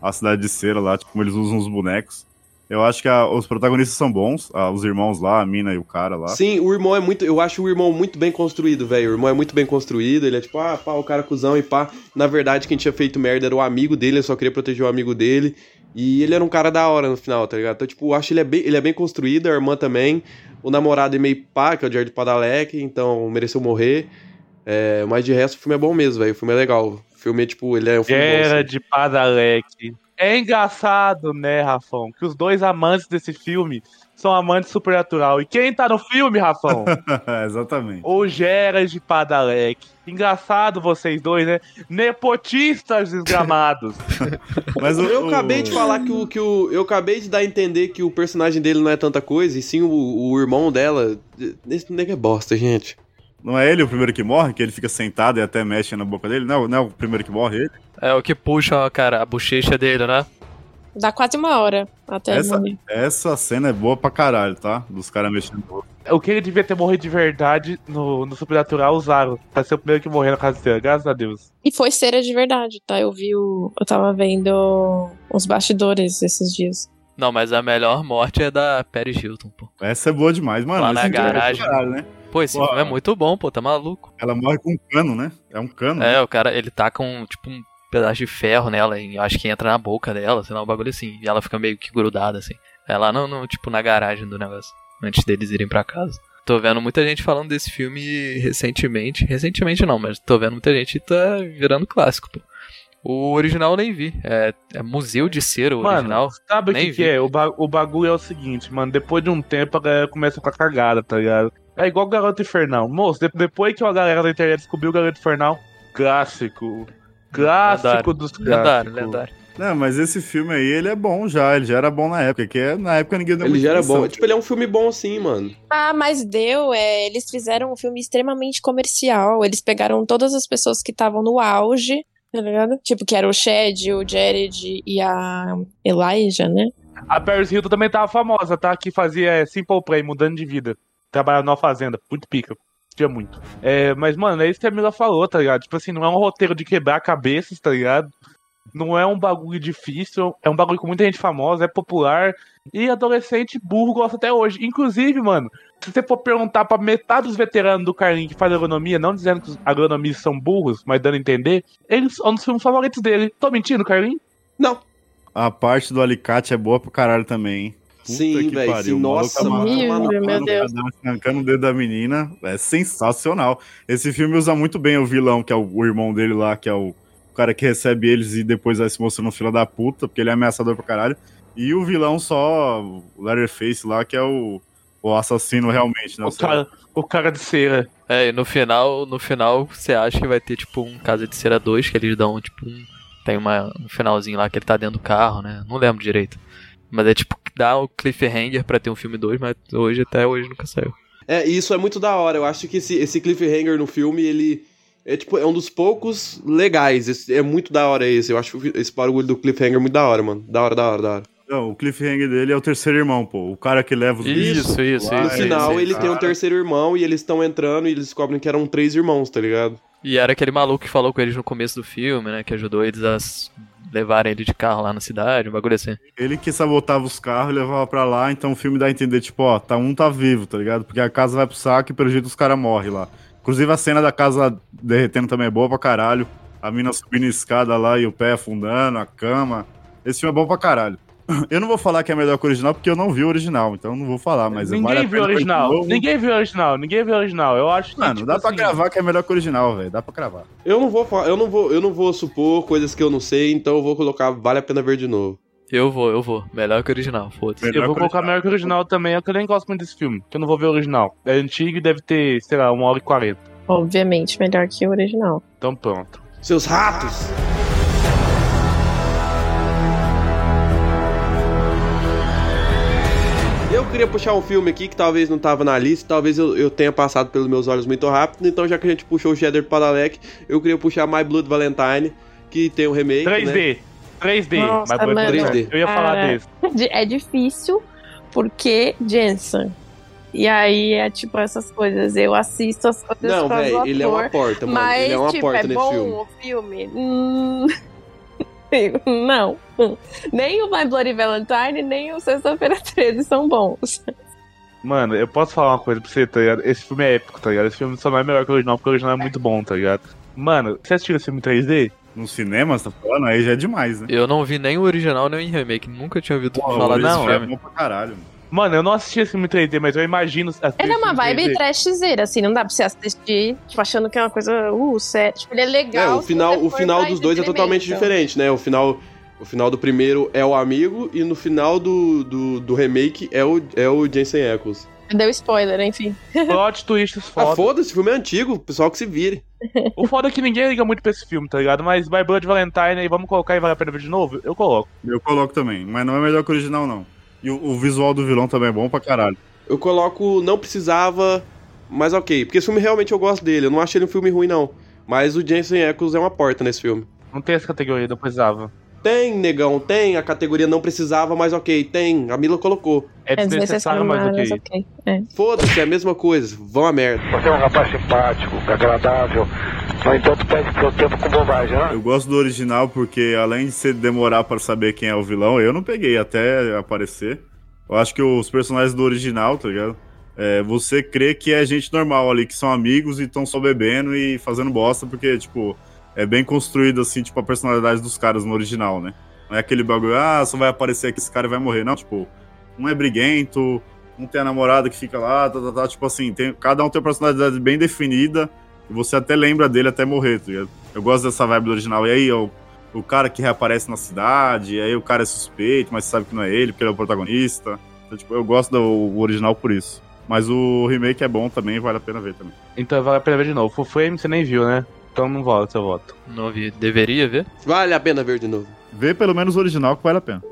a cidade de cera lá, tipo, como eles usam os bonecos. Eu acho que a- os protagonistas são bons, a- os irmãos lá, a mina e o cara lá. Sim, o irmão é muito. Eu acho o irmão muito bem construído, velho. O irmão é muito bem construído. Ele é tipo, ah, pá, o cara cuzão e pá. Na verdade, quem tinha feito merda era o amigo dele, ele só queria proteger o amigo dele. E ele era um cara da hora no final, tá ligado? Então, tipo, eu acho que ele é bem, ele é bem construído, a irmã também. O namorado é meio pá, que é o Jared Padalecki, então mereceu morrer. É, mas de resto, o filme é bom mesmo, velho. O filme é legal. O filme é tipo, ele é um filme bom. Era assim. de Padalec. É engraçado, né, Rafão, que os dois amantes desse filme são amantes de supernatural. E quem tá no filme, Rafão? Exatamente. o Gerard Padalec. Engraçado vocês dois, né? Nepotistas desgramados. Mas o, Eu o- acabei de falar que o, que o. Eu acabei de dar a entender que o personagem dele não é tanta coisa, e sim o, o irmão dela. Esse nego é bosta, gente. Não é ele o primeiro que morre, que ele fica sentado e até mexe na boca dele? Não, não é o primeiro que morre, ele? É o que puxa, cara, a bochecha dele, né? Dá quase uma hora até ele Essa, morrer. essa cena é boa pra caralho, tá? Dos caras mexendo no o que ele devia ter morrido de verdade no, no supernatural usaram. Pra ser o primeiro que morreu na casa dele, graças a Deus. E foi cera de verdade, tá? Eu vi o. Eu tava vendo os bastidores esses dias. Não, mas a melhor morte é da Paris Hilton, pô. Essa é boa demais, mano. Lá na é garagem. pra Caralho, né? Pô, esse Pô, filme é muito bom, pô, tá maluco. Ela morre com um cano, né? É um cano. né? É, o cara, ele tá com, tipo, um pedaço de ferro nela, e eu acho que entra na boca dela, sei lá, um bagulho assim. E ela fica meio que grudada, assim. Ela não, não, tipo, na garagem do negócio, antes deles irem pra casa. Tô vendo muita gente falando desse filme recentemente. Recentemente não, mas tô vendo muita gente tá virando clássico, pô. O original eu nem vi. É, é Museu de Cera o Mano, original. sabe o que, que é? O, ba- o bagulho é o seguinte, mano. Depois de um tempo a galera começa a ficar cagada, tá ligado? É igual o Garoto Infernal. Moço, de- depois que a galera da internet descobriu o Garoto Infernal, clássico. Clássico Lendário. dos Lendário, clássicos. lendário. Não, mas esse filme aí, ele é bom já. Ele já era bom na época. Que é, na época ninguém deu Ele já era bom. Tipo, ele é um filme bom assim, mano. Ah, mas deu, é, eles fizeram um filme extremamente comercial. Eles pegaram todas as pessoas que estavam no auge, tá ligado? Tipo, que era o Shed, o Jared e a Elijah, né? A Paris Hilton também tava famosa, tá? Que fazia é, Simple Play, mudando de vida. Trabalhava numa fazenda. Muito pica. Tinha muito. É, mas, mano, é isso que a Mila falou, tá ligado? Tipo assim, não é um roteiro de quebrar cabeças, tá ligado? Não é um bagulho difícil, é um bagulho com muita gente famosa, é popular. E adolescente burro gosta até hoje. Inclusive, mano, se você for perguntar pra metade dos veteranos do Carlinhos que faz agronomia, não dizendo que os agronomistas são burros, mas dando a entender, eles são um dos filmes favoritos dele. Tô mentindo, Carlinhos? Não. A parte do alicate é boa pra caralho também, hein? Puta Sim, que velho. nossa, amarrando mano. Meu. Deus. Arrancando o dedo da menina. É sensacional. Esse filme usa muito bem o vilão, que é o, o irmão dele lá, que é o, o cara que recebe eles e depois vai se mostrando fila da puta, porque ele é ameaçador pra caralho. E o vilão só, o Leatherface lá, que é o, o assassino realmente, né? O cara, o cara de cera. É, e no final, no final você acha que vai ter tipo um Casa de Cera 2, que eles dão tipo um. Tem uma, um finalzinho lá que ele tá dentro do carro, né? Não lembro direito. Mas é tipo, dá o cliffhanger pra ter um filme 2, mas hoje até hoje nunca saiu. É, e isso é muito da hora. Eu acho que esse, esse cliffhanger no filme, ele. É tipo, é um dos poucos legais. Esse- é muito da hora esse. Eu acho esse bagulho do cliffhanger muito da hora, mano. Da hora, da hora, da hora. Não, o cliffhanger dele é o terceiro irmão, pô. O cara que leva os bichos. Isso, isso, lá, No isso. é final, esse ele tem um cara. terceiro irmão e eles estão entrando e eles descobrem que eram três irmãos, tá ligado? E era aquele maluco que falou com eles no começo do filme, né? Que ajudou eles a levarem ele de carro lá na cidade, um bagulho assim. Ele que sabotava os carros e levava pra lá, então o filme dá a entender, tipo, ó, tá, um tá vivo, tá ligado? Porque a casa vai pro saco e pelo jeito os caras morrem lá. Inclusive a cena da casa derretendo também é boa pra caralho. A mina subindo a escada lá e o pé afundando, a cama. Esse filme é bom pra caralho. Eu não vou falar que é melhor que o original, porque eu não vi o original, então eu não vou falar, mas ninguém vale viu o original. Ninguém viu o original. Ninguém viu o original. Eu acho que. Mano, tipo dá pra assim, gravar que é melhor que o original, velho. Dá pra gravar. Eu não vou fa- eu não vou, eu não vou supor coisas que eu não sei, então eu vou colocar vale a pena ver de novo. Eu vou, eu vou. Melhor que o original, foda-se. Eu vou colocar original. melhor que o original também, é que eu nem gosto muito desse filme, que eu não vou ver o original. É antigo e deve ter, sei lá, uma hora e quarenta. Obviamente, melhor que o original. Então pronto. Seus ratos! Queria puxar um filme aqui que talvez não tava na lista, talvez eu, eu tenha passado pelos meus olhos muito rápido, então já que a gente puxou o Cheddar Padalec, eu queria puxar My Blood Valentine, que tem um remake, né? 3D. 3D. Nossa, mas mano. 3D. Eu ia falar Cara. desse. É difícil porque Jensen. E aí é tipo essas coisas. Eu assisto as coisas Não, velho, ele é uma porta, mano. Mas, ele é uma tipo, porta é nesse bom filme. o filme? Hum... Não. Nem o My Bloody Valentine, nem o Sexta-feira 13 são bons. Mano, eu posso falar uma coisa pra você, tá ligado? Esse filme é épico, tá ligado? Esse filme só não é melhor que o original, porque o original é muito bom, tá ligado? Mano, você assistiu esse filme em 3D? No cinema, você tá falando? Aí já é demais, né? Eu não vi nem o original nem o remake. Nunca tinha ouvido Pô, falar filme é bom pra caralho, mano. Mano, eu não assisti esse filme em 3D, mas eu imagino. Ele é esse uma vibe 3D. trashzeira, assim, não dá pra você assistir, tipo, achando que é uma coisa, uh, sério. Tipo, ele é É, legal. o se final, o final dos dois é totalmente entretenimento. diferente, né? O final O final do primeiro é o amigo e no final do, do, do remake é o, é o Jensen Ackles. Deu spoiler, enfim. Plot twists Ah, foda. foda-se, o filme é antigo, o pessoal que se vire. o foda é que ninguém liga muito pra esse filme, tá ligado? Mas My Blood Valentine aí, vamos colocar e vale a pena ver de novo? Eu coloco. Eu coloco também, mas não é melhor que o original, não. E o, o visual do vilão também é bom pra caralho. Eu coloco não precisava, mas ok. Porque esse filme realmente eu gosto dele. Eu não achei ele um filme ruim, não. Mas o Jensen Ackles é uma porta nesse filme. Não tem essa categoria, não precisava. Tem, negão, tem. A categoria não precisava, mas ok, tem. A Mila colocou. É desnecessário, mas ok. ok. É. Foda-se, é a mesma coisa. Vão a merda. Você é um rapaz simpático, agradável, no entanto perde seu tempo com bobagem, né? Eu gosto do original porque, além de você demorar pra saber quem é o vilão, eu não peguei até aparecer. Eu acho que os personagens do original, tá ligado? É, você crê que é gente normal ali, que são amigos e estão só bebendo e fazendo bosta, porque, tipo, é bem construído, assim, tipo, a personalidade dos caras no original, né? Não é aquele bagulho, ah, só vai aparecer aqui esse cara e vai morrer. Não, tipo, um é briguento, um tem a namorada que fica lá, tá, tá, tá, tipo assim, tem, cada um tem uma personalidade bem definida e você até lembra dele até morrer, tá ligado? Eu gosto dessa vibe do original. E aí, o, o cara que reaparece na cidade, e aí o cara é suspeito, mas sabe que não é ele, porque ele é o protagonista. Então, tipo, eu gosto do original por isso. Mas o remake é bom também, vale a pena ver também. Então vale a pena ver de novo. Full Frame você nem viu, né? Então não vale seu voto. Não vi. Deveria ver? Vale a pena ver de novo. Vê pelo menos o original que vale a pena.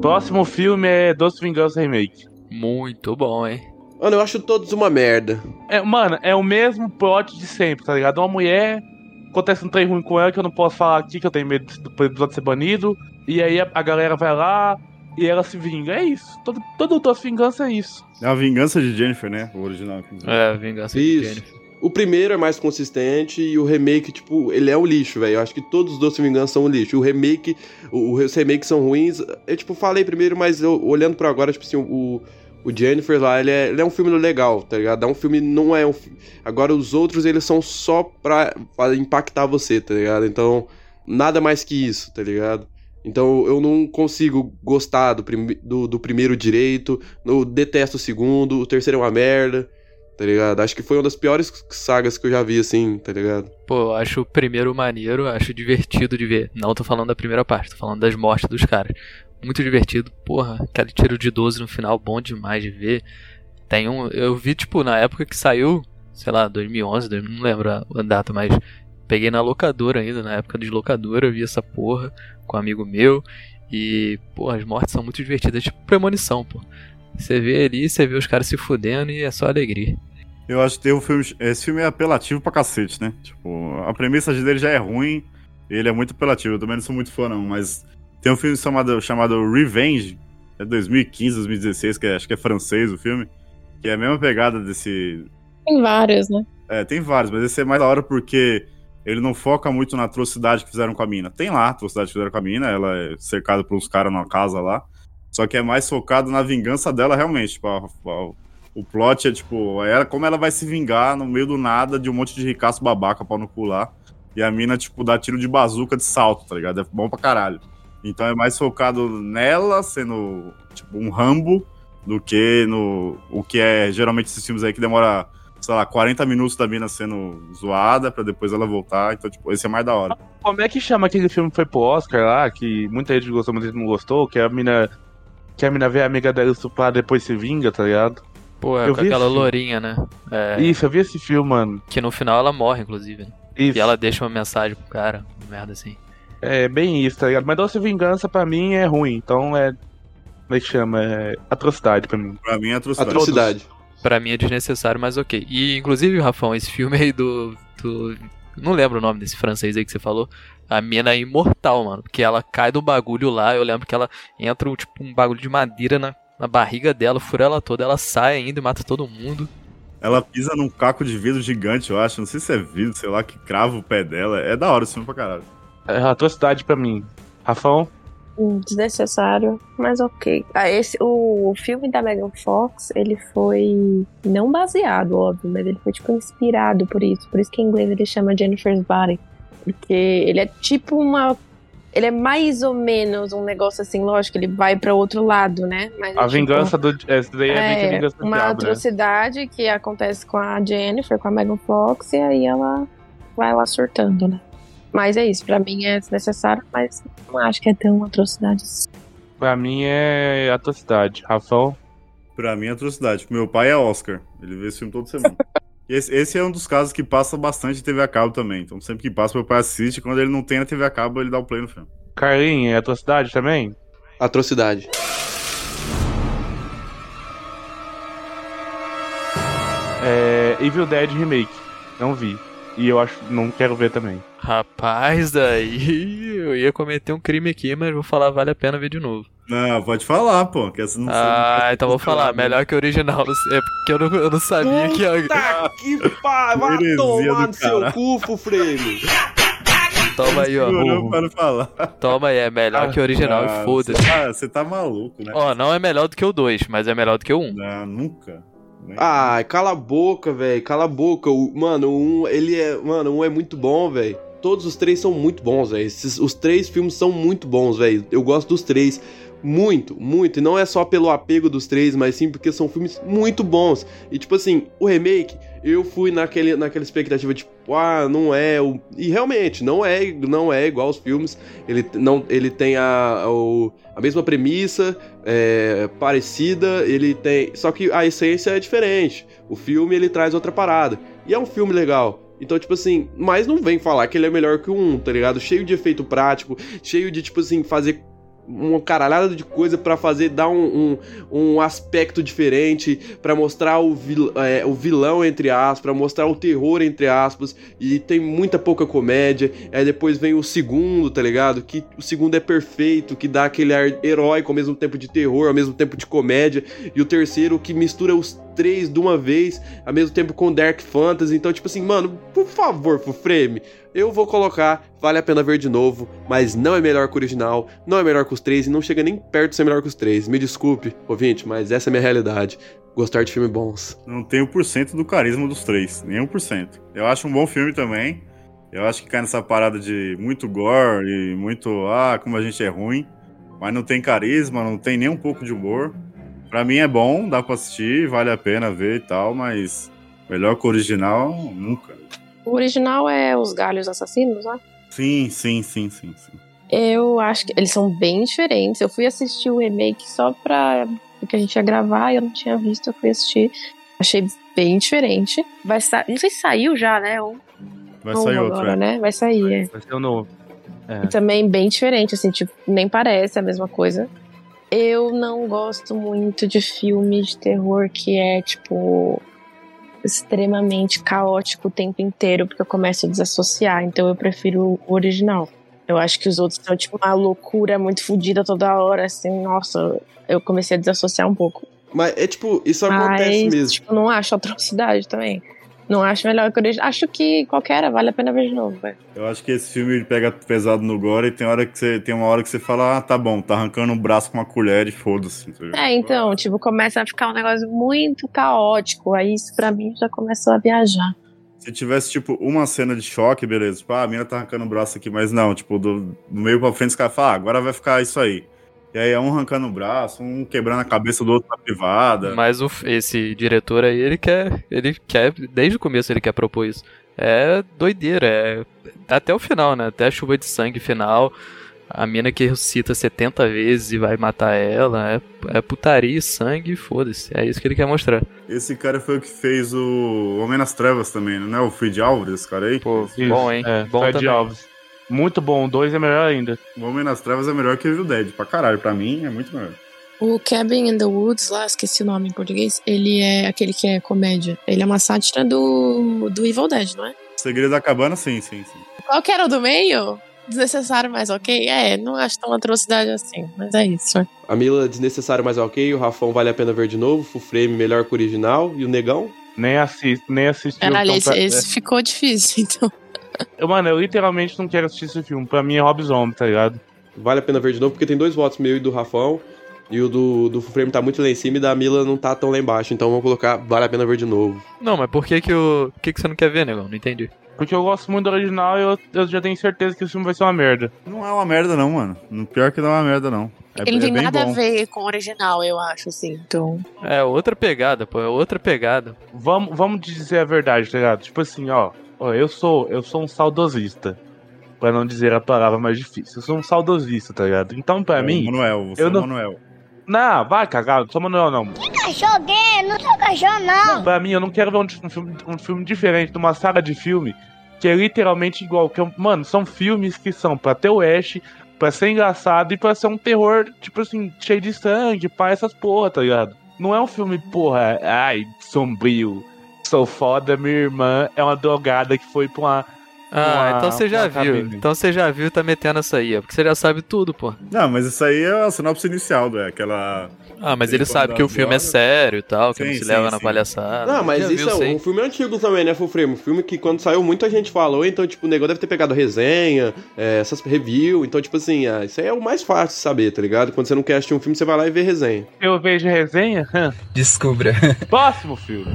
Próximo filme é Doce Vingança Remake. Muito bom, hein? Mano, eu acho todos uma merda. É, mano, é o mesmo plot de sempre, tá ligado? Uma mulher, acontece um trem ruim com ela que eu não posso falar aqui, que eu tenho medo do episódio ser banido. E aí a, a galera vai lá e ela se vinga. É isso. Todo, todo Doce Vingança é isso. É a vingança de Jennifer, né? O original. inclusive. É, a vingança de Isso. Jennifer. O primeiro é mais consistente e o remake, tipo, ele é um lixo, velho. Eu acho que todos os Doce Vingança são um lixo. O remake, o, os remakes são ruins. Eu, tipo, falei primeiro, mas eu, olhando pra agora, tipo assim, o, o Jennifer lá, ele é, ele é um filme legal, tá ligado? É um filme, não é um Agora, os outros, eles são só pra, pra impactar você, tá ligado? Então, nada mais que isso, tá ligado? Então, eu não consigo gostar do, do, do primeiro direito, eu detesto o segundo, o terceiro é uma merda tá ligado? Acho que foi uma das piores sagas que eu já vi, assim, tá ligado? Pô, eu acho o primeiro maneiro, acho divertido de ver. Não tô falando da primeira parte, tô falando das mortes dos caras. Muito divertido. Porra, aquele tiro de 12 no final, bom demais de ver. Tem um. Eu vi, tipo, na época que saiu, sei lá, 2011, 2000, não lembro a data, mas peguei na locadora ainda, na época de locadora, vi essa porra com um amigo meu. E, porra, as mortes são muito divertidas, tipo premonição, pô. Você vê ali, você vê os caras se fudendo e é só alegria. Eu acho que tem um filme. Esse filme é apelativo pra cacete, né? Tipo, a premissa dele já é ruim. Ele é muito apelativo. Eu também não sou muito fã, não. Mas tem um filme chamado, chamado Revenge. É 2015, 2016, que é- acho que é francês o filme. Que é a mesma pegada desse. Tem vários, né? É, tem vários, mas esse é mais da hora porque ele não foca muito na atrocidade que fizeram com a mina. Tem lá a atrocidade que fizeram com a mina, ela é cercada por uns caras numa casa lá. Só que é mais focado na vingança dela realmente. Tipo, a- a- o plot é tipo, ela, como ela vai se vingar no meio do nada de um monte de ricaço babaca pau no lá. E a mina, tipo, dá tiro de bazuca de salto, tá ligado? É bom pra caralho. Então é mais focado nela sendo, tipo, um Rambo do que no. O que é geralmente esses filmes aí que demora, sei lá, 40 minutos da mina sendo zoada pra depois ela voltar. Então, tipo, esse é mais da hora. Como é que chama aquele filme que foi pro Oscar lá, que muita gente gostou, muita gente não gostou, que a mina. Que a mina vê a amiga dela estuprar depois se vinga, tá ligado? Pô, é Eu com vi aquela esse- lourinha, né? É, Isso, eu vi esse filme, mano. Que no final ela morre, inclusive. né? Isso. E ela deixa uma mensagem pro cara, uma merda assim. É bem isso, tá ligado? Mas Doce Vingança pra mim é ruim, então é. Como é que chama? É atrocidade pra mim. Pra mim é atrocidade. Atrocidade. Pra mim é desnecessário, mas ok. E inclusive, Rafão, esse filme aí do. do não lembro o nome desse francês aí que você falou. A mina é imortal, mano. Porque ela cai do bagulho lá. Eu lembro que ela entra um, tipo um bagulho de madeira na, na barriga dela, fura ela toda. Ela sai ainda e mata todo mundo. Ela pisa num caco de vidro gigante, eu acho. Não sei se é vidro, sei lá, que crava o pé dela. É da hora esse filme pra caralho. É atrocidade pra mim. Rafão? Desnecessário, mas ok. Ah, esse, o, o filme da Megan Fox, ele foi não baseado, óbvio, mas ele foi tipo inspirado por isso. Por isso que em inglês ele chama Jennifer's Body. Porque ele é tipo uma Ele é mais ou menos um negócio assim, lógico, ele vai pra outro lado, né? Mas, A tipo, vingança do. Essa daí é, é vingança do uma diabo, né? atrocidade que acontece com a Jennifer, com a Megan Fox, e aí ela vai lá surtando, né? Mas é isso, pra mim é desnecessário, mas não acho que é tão atrocidade assim. Pra mim é atrocidade. Rafão. Pra mim é atrocidade. Meu pai é Oscar. Ele vê esse filme toda semana. E esse, esse é um dos casos que passa bastante TV a cabo também. Então sempre que passa, meu pai assiste. Quando ele não tem na TV a cabo, ele dá o play no filme. Carlinhos, é atrocidade também? Atrocidade. É. Evil Dead Remake. Não vi. E eu acho. Não quero ver também. Rapaz, daí eu ia cometer um crime aqui, mas vou falar, vale a pena ver de novo. Não, pode falar, pô. Que essa não Ah, então vou falar, melhor que o original. É porque eu não, eu não sabia que. Puta que pá, vai tomar no seu cu, Fufreme. Toma aí, ó. Para falar. Toma aí, é melhor que o original, Ah, e foda-se. Você tá, você tá maluco, né? Ó, não é melhor do que o 2, mas é melhor do que o 1. Não, nunca. Nem- Ai, cala a boca, velho. Cala a boca. O- mano, um, ele é. Mano, um é muito bom, velho. Todos os três são muito bons, velho. Os três filmes são muito bons, velho. Eu gosto dos três. Muito, muito. E não é só pelo apego dos três, mas sim porque são filmes muito bons. E tipo assim, o remake, eu fui naquele, naquela expectativa, tipo, ah, não é. O... E realmente, não é, não é igual aos filmes. Ele, não, ele tem a, o- a mesma premissa, é, parecida, ele tem. Só que a essência é diferente. O filme ele traz outra parada. E é um filme legal. Então, tipo assim, mas não vem falar que ele é melhor que o 1, tá ligado? Cheio de efeito prático, cheio de, tipo assim, fazer uma caralhada de coisa pra fazer, dar um, um, um aspecto diferente, pra mostrar o, vil, é, o vilão, entre aspas, pra mostrar o terror, entre aspas, e tem muita pouca comédia. Aí depois vem o segundo, tá ligado? Que o segundo é perfeito, que dá aquele ar heróico ao mesmo tempo de terror, ao mesmo tempo de comédia. E o terceiro que mistura os três de uma vez, ao mesmo tempo com Dark Fantasy. Então, tipo assim, mano, por favor, Frame, eu vou colocar, vale a pena ver de novo, mas não é melhor que o original, não é melhor que os três e não chega nem perto de ser melhor que os três. Me desculpe, ouvinte, mas essa é a minha realidade. Gostar de filmes bons. Não tem o porcento do carisma dos três, nem por cento. Eu acho um bom filme também. Eu acho que cai nessa parada de muito gore e muito, ah, como a gente é ruim. Mas não tem carisma, não tem nem um pouco de humor. Pra mim é bom, dá pra assistir, vale a pena ver e tal, mas melhor que o original, nunca. O original é Os Galhos Assassinos, né? Sim, sim, sim, sim, sim. Eu acho que eles são bem diferentes. Eu fui assistir o remake só pra. Porque a gente ia gravar e eu não tinha visto, eu fui assistir. Achei bem diferente. Vai sa... Não sei se saiu já, né? Ou Vai sair outro, agora, é. né? Vai sair, é. Vai ser o novo. E também bem diferente, assim, tipo, nem parece a mesma coisa. Eu não gosto muito de filme de terror que é, tipo, extremamente caótico o tempo inteiro, porque eu começo a desassociar. Então eu prefiro o original. Eu acho que os outros são, tipo, uma loucura muito fodida toda hora, assim, nossa, eu comecei a desassociar um pouco. Mas é tipo, isso acontece Mas, mesmo. tipo, não acho atrocidade também. Não acho melhor que o original. Acho que qualquer, vale a pena ver de novo, velho. Eu acho que esse filme ele pega pesado no gore e tem, hora que você, tem uma hora que você fala, ah, tá bom, tá arrancando um braço com uma colher e foda-se. É, então, tipo, começa a ficar um negócio muito caótico. Aí isso pra mim já começou a viajar. Se tivesse, tipo, uma cena de choque, beleza. Tipo, ah, a mina tá arrancando o braço aqui, mas não, tipo, do, do meio pra frente os caras falam, ah, agora vai ficar isso aí. E aí é um arrancando o braço, um quebrando a cabeça do outro na privada. Mas o, esse diretor aí, ele quer. Ele quer. Desde o começo ele quer propor isso. É doideira, é. Até o final, né? Até a chuva de sangue final. A mina que ressuscita 70 vezes e vai matar ela. É, é putaria, sangue e foda-se. É isso que ele quer mostrar. Esse cara foi o que fez o Homem nas Trevas também, não é? O Fred Alves, esse cara aí? Pô, Isso, bom, hein? É, bom Fred também. Alves. Muito bom, o 2 é melhor ainda. O Homem nas Trevas é melhor que Evil Dead, pra caralho. Pra mim, é muito melhor. O Cabin in the Woods, lá, esqueci o nome em português, ele é aquele que é comédia. Ele é uma sátira do, do Evil Dead, não é? Segredo da Cabana, sim, sim, sim. Qual que era o do meio? Desnecessário, mas ok? É, não acho tão atrocidade assim, mas é isso. A Mila desnecessário, mas ok. O Rafão vale a pena ver de novo. Full frame melhor que o original. E o Negão? Nem assisto, nem assisti. Caralho, então, esse ficou difícil, então. Eu, Mano, eu literalmente não quero assistir esse filme. Pra mim é Rob Zombie, tá ligado? Vale a pena ver de novo, porque tem dois votos meu e do Rafão. E o do, do Full frame tá muito lá em cima e da Mila não tá tão lá embaixo. Então vamos colocar vale a pena ver de novo. Não, mas por que que o. Por que que você não quer ver, negão? Não entendi. Porque eu gosto muito do original e eu, eu já tenho certeza que o filme vai ser uma merda. Não é uma merda, não, mano. No pior que não é uma merda, não. É, Ele não é tem bem nada bom. a ver com o original, eu acho, assim. Então. É outra pegada, pô, é outra pegada. Vamos, vamos dizer a verdade, tá ligado? Tipo assim, ó, eu sou, eu sou um saudosista. Pra não dizer a palavra mais difícil. Eu sou um saudosista, tá ligado? Então, pra É o mim. Manuel, você eu é o não- Manuel. Não, vai cagar, não sou Manuel, não. Cachorro gay, não sou cachorro, não. Pra mim, eu não quero ver um, um filme, um filme diferente de uma saga de filme que é literalmente igual. Que, é um- mano, são filmes que são pra ter o Ash, pra ser engraçado e pra ser um terror, tipo assim, cheio de sangue, pá, essas porra, tá ligado? Não é um filme, porra, ai, sombrio, sou foda, minha irmã é uma drogada que foi pra uma. Ah, uma- então você já viu. cabine. Então você já viu e tá metendo essa aí, ó, porque você já sabe tudo, pô. Não, mas isso aí é a sinopse inicial, é aquela. Ah, mas Ele ele sabe que o filme é sério e tal, que Sim, não se sim, leva na sim. palhaçada. Não, mas isso viu, é um filme antigo também, né, Fulframe? Um filme que quando saiu muita gente falou, então, tipo, o negócio deve ter pegado resenha, é, essas review, então, tipo assim, ah, isso aí é o mais fácil de saber, tá ligado? Quando você não quer assistir um filme, você vai lá e vê resenha. Eu vejo resenha. Descubra. Próximo filme.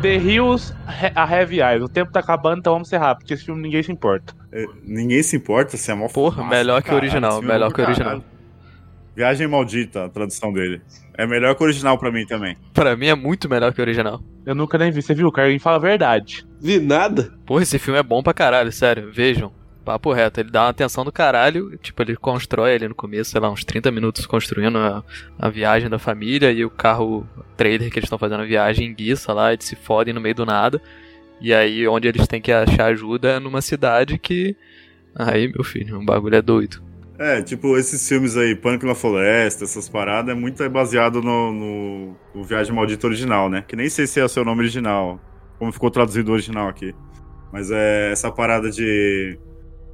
The Hills, a Heavy Eyes. O tempo tá acabando, então vamos ser rápido, porque esse filme ninguém se importa. é, ninguém se importa se é mó Porra, melhor que o original, é melhor que o original. Viagem Maldita, a tradução dele. É melhor que o original pra mim também. Pra mim é muito melhor que o original. Eu nunca nem vi. Você viu, cara? Ele fala a verdade. Vi nada? Porra, esse filme é bom pra caralho, sério. Vejam. Papo reto, ele dá uma atenção do caralho. Tipo, ele constrói ali no começo, sei lá, uns 30 minutos construindo a, a viagem da família e o carro trailer que eles estão fazendo a viagem em guiça lá, eles se fodem no meio do nada. E aí, onde eles têm que achar ajuda é numa cidade que. Aí, meu filho, o bagulho é doido. É, tipo, esses filmes aí, Pânico na Floresta, essas paradas, é muito baseado no, no, no Viagem Maldita original, né? Que nem sei se é o seu nome original, como ficou traduzido original aqui. Mas é essa parada de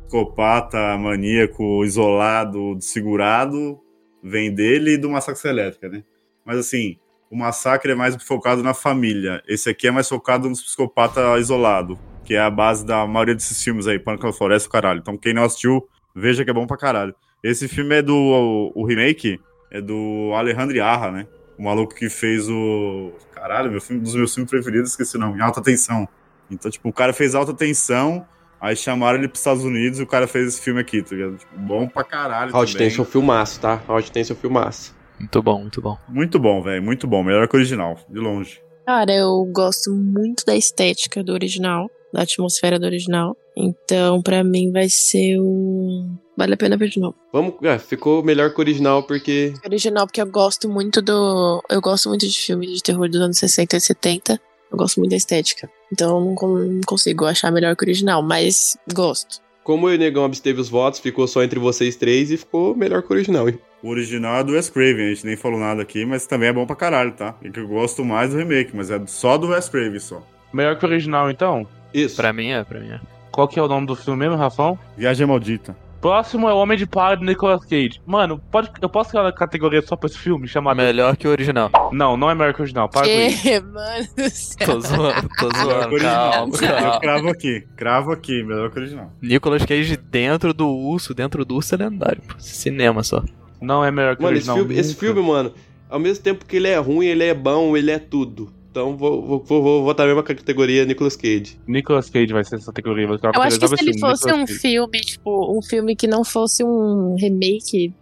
psicopata, maníaco, isolado, desfigurado, vem dele e do Massacre Elétrica, né? Mas assim, o Massacre é mais focado na família. Esse aqui é mais focado nos psicopata isolado, que é a base da maioria desses filmes aí, Pânico na Floresta, caralho. Então quem não assistiu, veja que é bom pra caralho. Esse filme é do. O, o remake é do Alejandro Arra, né? O maluco que fez o. Caralho, meu filme, um dos meus filmes preferidos, esqueci o nome, Alta Tensão. Então, tipo, o cara fez Alta Tensão, aí chamaram ele pros Estados Unidos e o cara fez esse filme aqui, tá ligado? Tipo, bom pra caralho. Hot. Tension filmaço, tá? Hot Tension filmaço. Muito bom, muito bom. Muito bom, velho, muito bom. Melhor que o original, de longe. Cara, eu gosto muito da estética do original, da atmosfera do original. Então, pra mim, vai ser o. Vale a pena ver de novo. Vamos, é, ficou melhor que o original porque Original, porque eu gosto muito do. Eu gosto muito de filmes de terror dos anos 60 e 70. Eu gosto muito da estética. Então, eu não, con- não consigo achar melhor que o original, mas gosto. como o Negão absteve os votos, ficou só entre vocês três e ficou melhor que o original, hein? O original é do Wes Craven, a gente nem falou nada aqui, mas também é bom pra caralho, tá? E que eu gosto mais do remake, mas é só do Wes Craven só. Melhor que o original, então? Isso. Pra mim é, pra mim é. Qual que é o nome do filme mesmo, Rafão? Viagem Maldita. Próximo é O Homem de Palha do Nicolas Cage. Mano, pode, eu posso criar uma categoria só pra esse filme chamado. Melhor que o original. Não, não é melhor que o original. Para com isso. Mano do céu. Tô zoando, tô zoando. o original. Calma, Eu calma. cravo aqui, cravo aqui, melhor que o original. Nicolas Cage dentro do urso, dentro do urso é lendário, pô. Cinema só. Não é melhor que Mano, o esse original. filme, esse filme, mano, ao mesmo tempo que ele é ruim, ele é bom, ele é tudo. Então vou, vou, vou, vou votar a mesma categoria Nicolas Cage. Nicolas Cage vai ser essa categoria. Vai Eu acho que se ele fosse um Nicolas Cage. filme, tipo, um filme que não fosse um remake,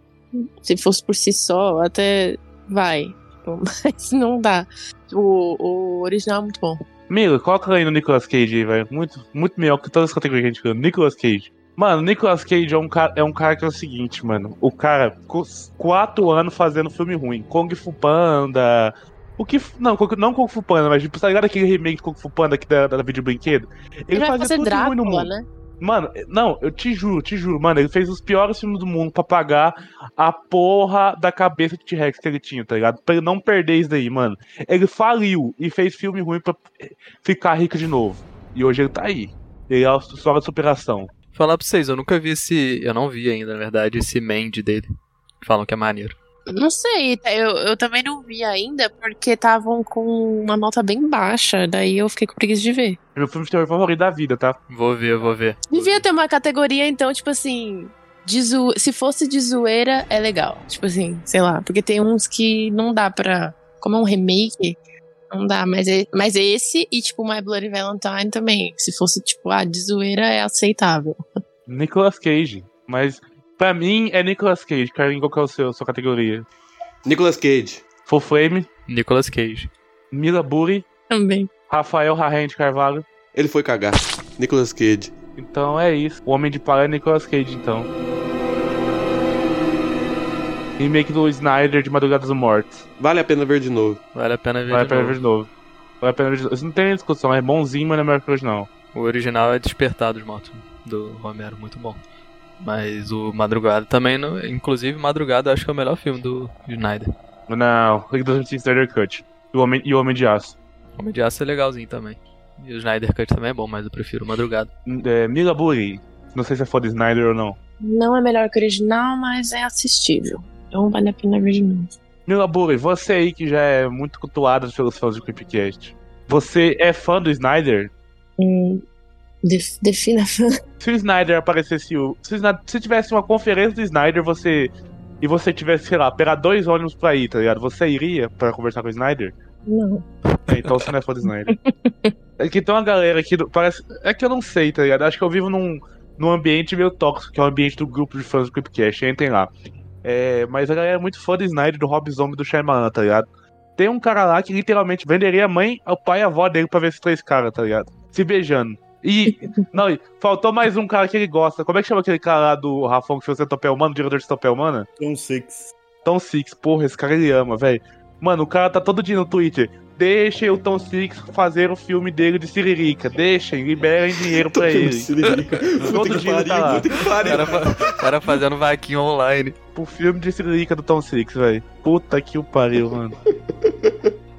se fosse por si só, até vai. Tipo, Mas não dá. O, o original é muito bom. Amigo, coloca aí no Nicolas Cage aí, velho. Muito, muito melhor que todas as categorias que a gente viu. Nicolas Cage. Mano, Nicolas Cage é um, cara, é um cara que é o seguinte, mano. O cara ficou quatro anos fazendo filme ruim. Kung Fu Panda. O que. Não, não Kung Fu Panda, mas tipo, tá ligado aquele remake de Kung Fu Panda aqui da, da vídeo brinquedo? Ele, vai fazer tudo de ruim no Drácula, mundo. né? Mano, não, eu te juro, te juro, mano, ele fez os piores filmes do mundo pra pagar a porra da cabeça de T-Rex que ele tinha, tá ligado? Pra ele não perder isso daí, mano. Ele faliu e fez filme ruim pra ficar rico de novo. E hoje ele tá aí. Ele é a história de superação. Falar pra vocês, eu nunca vi esse. Eu não vi ainda, na verdade, esse Mandy dele. Falam que é maneiro. Não sei, eu, eu também não vi ainda, porque estavam com uma nota bem baixa, daí eu fiquei com preguiça de ver. Meu filme de terror favorito da vida, tá? Vou ver, vou ver. Devia ter uma categoria, então, tipo assim. De zo... Se fosse de zoeira, é legal. Tipo assim, sei lá. Porque tem uns que não dá pra. Como é um remake, Não dá, mas, e- mas esse e, tipo, My Bloody Valentine também. Se fosse, tipo, ah, de zoeira é aceitável. Nicolas Cage. Mas pra mim é Nicolas Cage. Carlinhos, qual que é o seu, sua categoria? Nicolas Cage. Full Flame, Nicolas Cage. Mila Buri, Também. Rafael Rahen de Carvalho. Ele foi cagar. Nicolas Cage. Então é isso. O Homem de Palha é Nicolas Cage, então. Remake do Snyder de Madrugadas dos Mortos. Vale a pena ver de novo. Vale a pena ver Vale a de pena novo. ver de novo. Vale a pena ver de novo. Isso não tem nem discussão, é bonzinho, mas não é melhor que o original. O original é Despertar dos Mortos, do Romero, muito bom. Mas o Madrugada também, não- inclusive Madrugada eu acho que é o melhor filme do Snyder. Não, Liga da Justiça Snyder Cut. E o Homem, e o Homem de Aço. Homem de Aço é legalzinho também. E o Snyder Cut também é bom, mas eu prefiro o Madrugada. É, Mila Buri. Não sei se é foda Snyder ou não. Não é melhor que o original, mas é assistível. Então vale a pena ver de novo. Mila Buri, você aí que já é muito cultuada pelos fãs do Creepcast. Você é fã do Snyder? Hum, def- defina. Se o Snyder aparecesse. o- Se, se tivesse uma conferência do Snyder, você. E você tivesse, sei lá, pegar dois ônibus pra ir, tá ligado? Você iria pra conversar com o Snyder? Não. É, então você não é fã do Snyder. É que tem uma galera aqui. do- Parece. É que eu não sei, tá ligado? Acho que eu vivo num, num ambiente meio tóxico, que é o ambiente do grupo de fãs do Creepcast. Entrem lá. É, mas a galera é muito fã do Snyder, do Rob Zombie do Shyamalan, tá ligado? Tem um cara lá que literalmente venderia a mãe, o pai e a avó dele pra ver esses três caras, tá ligado? Se beijando. E. Não, e faltou mais um cara que ele gosta. Como é que chama aquele cara lá do Rafão que fez o Centopel Humano, o diretor de Centopel Humana? Tom Six. Tom Six, porra, esse cara ele ama, velho. Mano, o cara tá todo dia no Twitter. Deixem o Tom Six fazer o filme dele de Siririca. Deixem, liberem dinheiro pra ele. Todo que dia ele tá pariu, lá. cara, fa- o cara fazendo vaquinha online. Pro filme de Siririca do Tom Six, velho. Puta que o pariu, mano.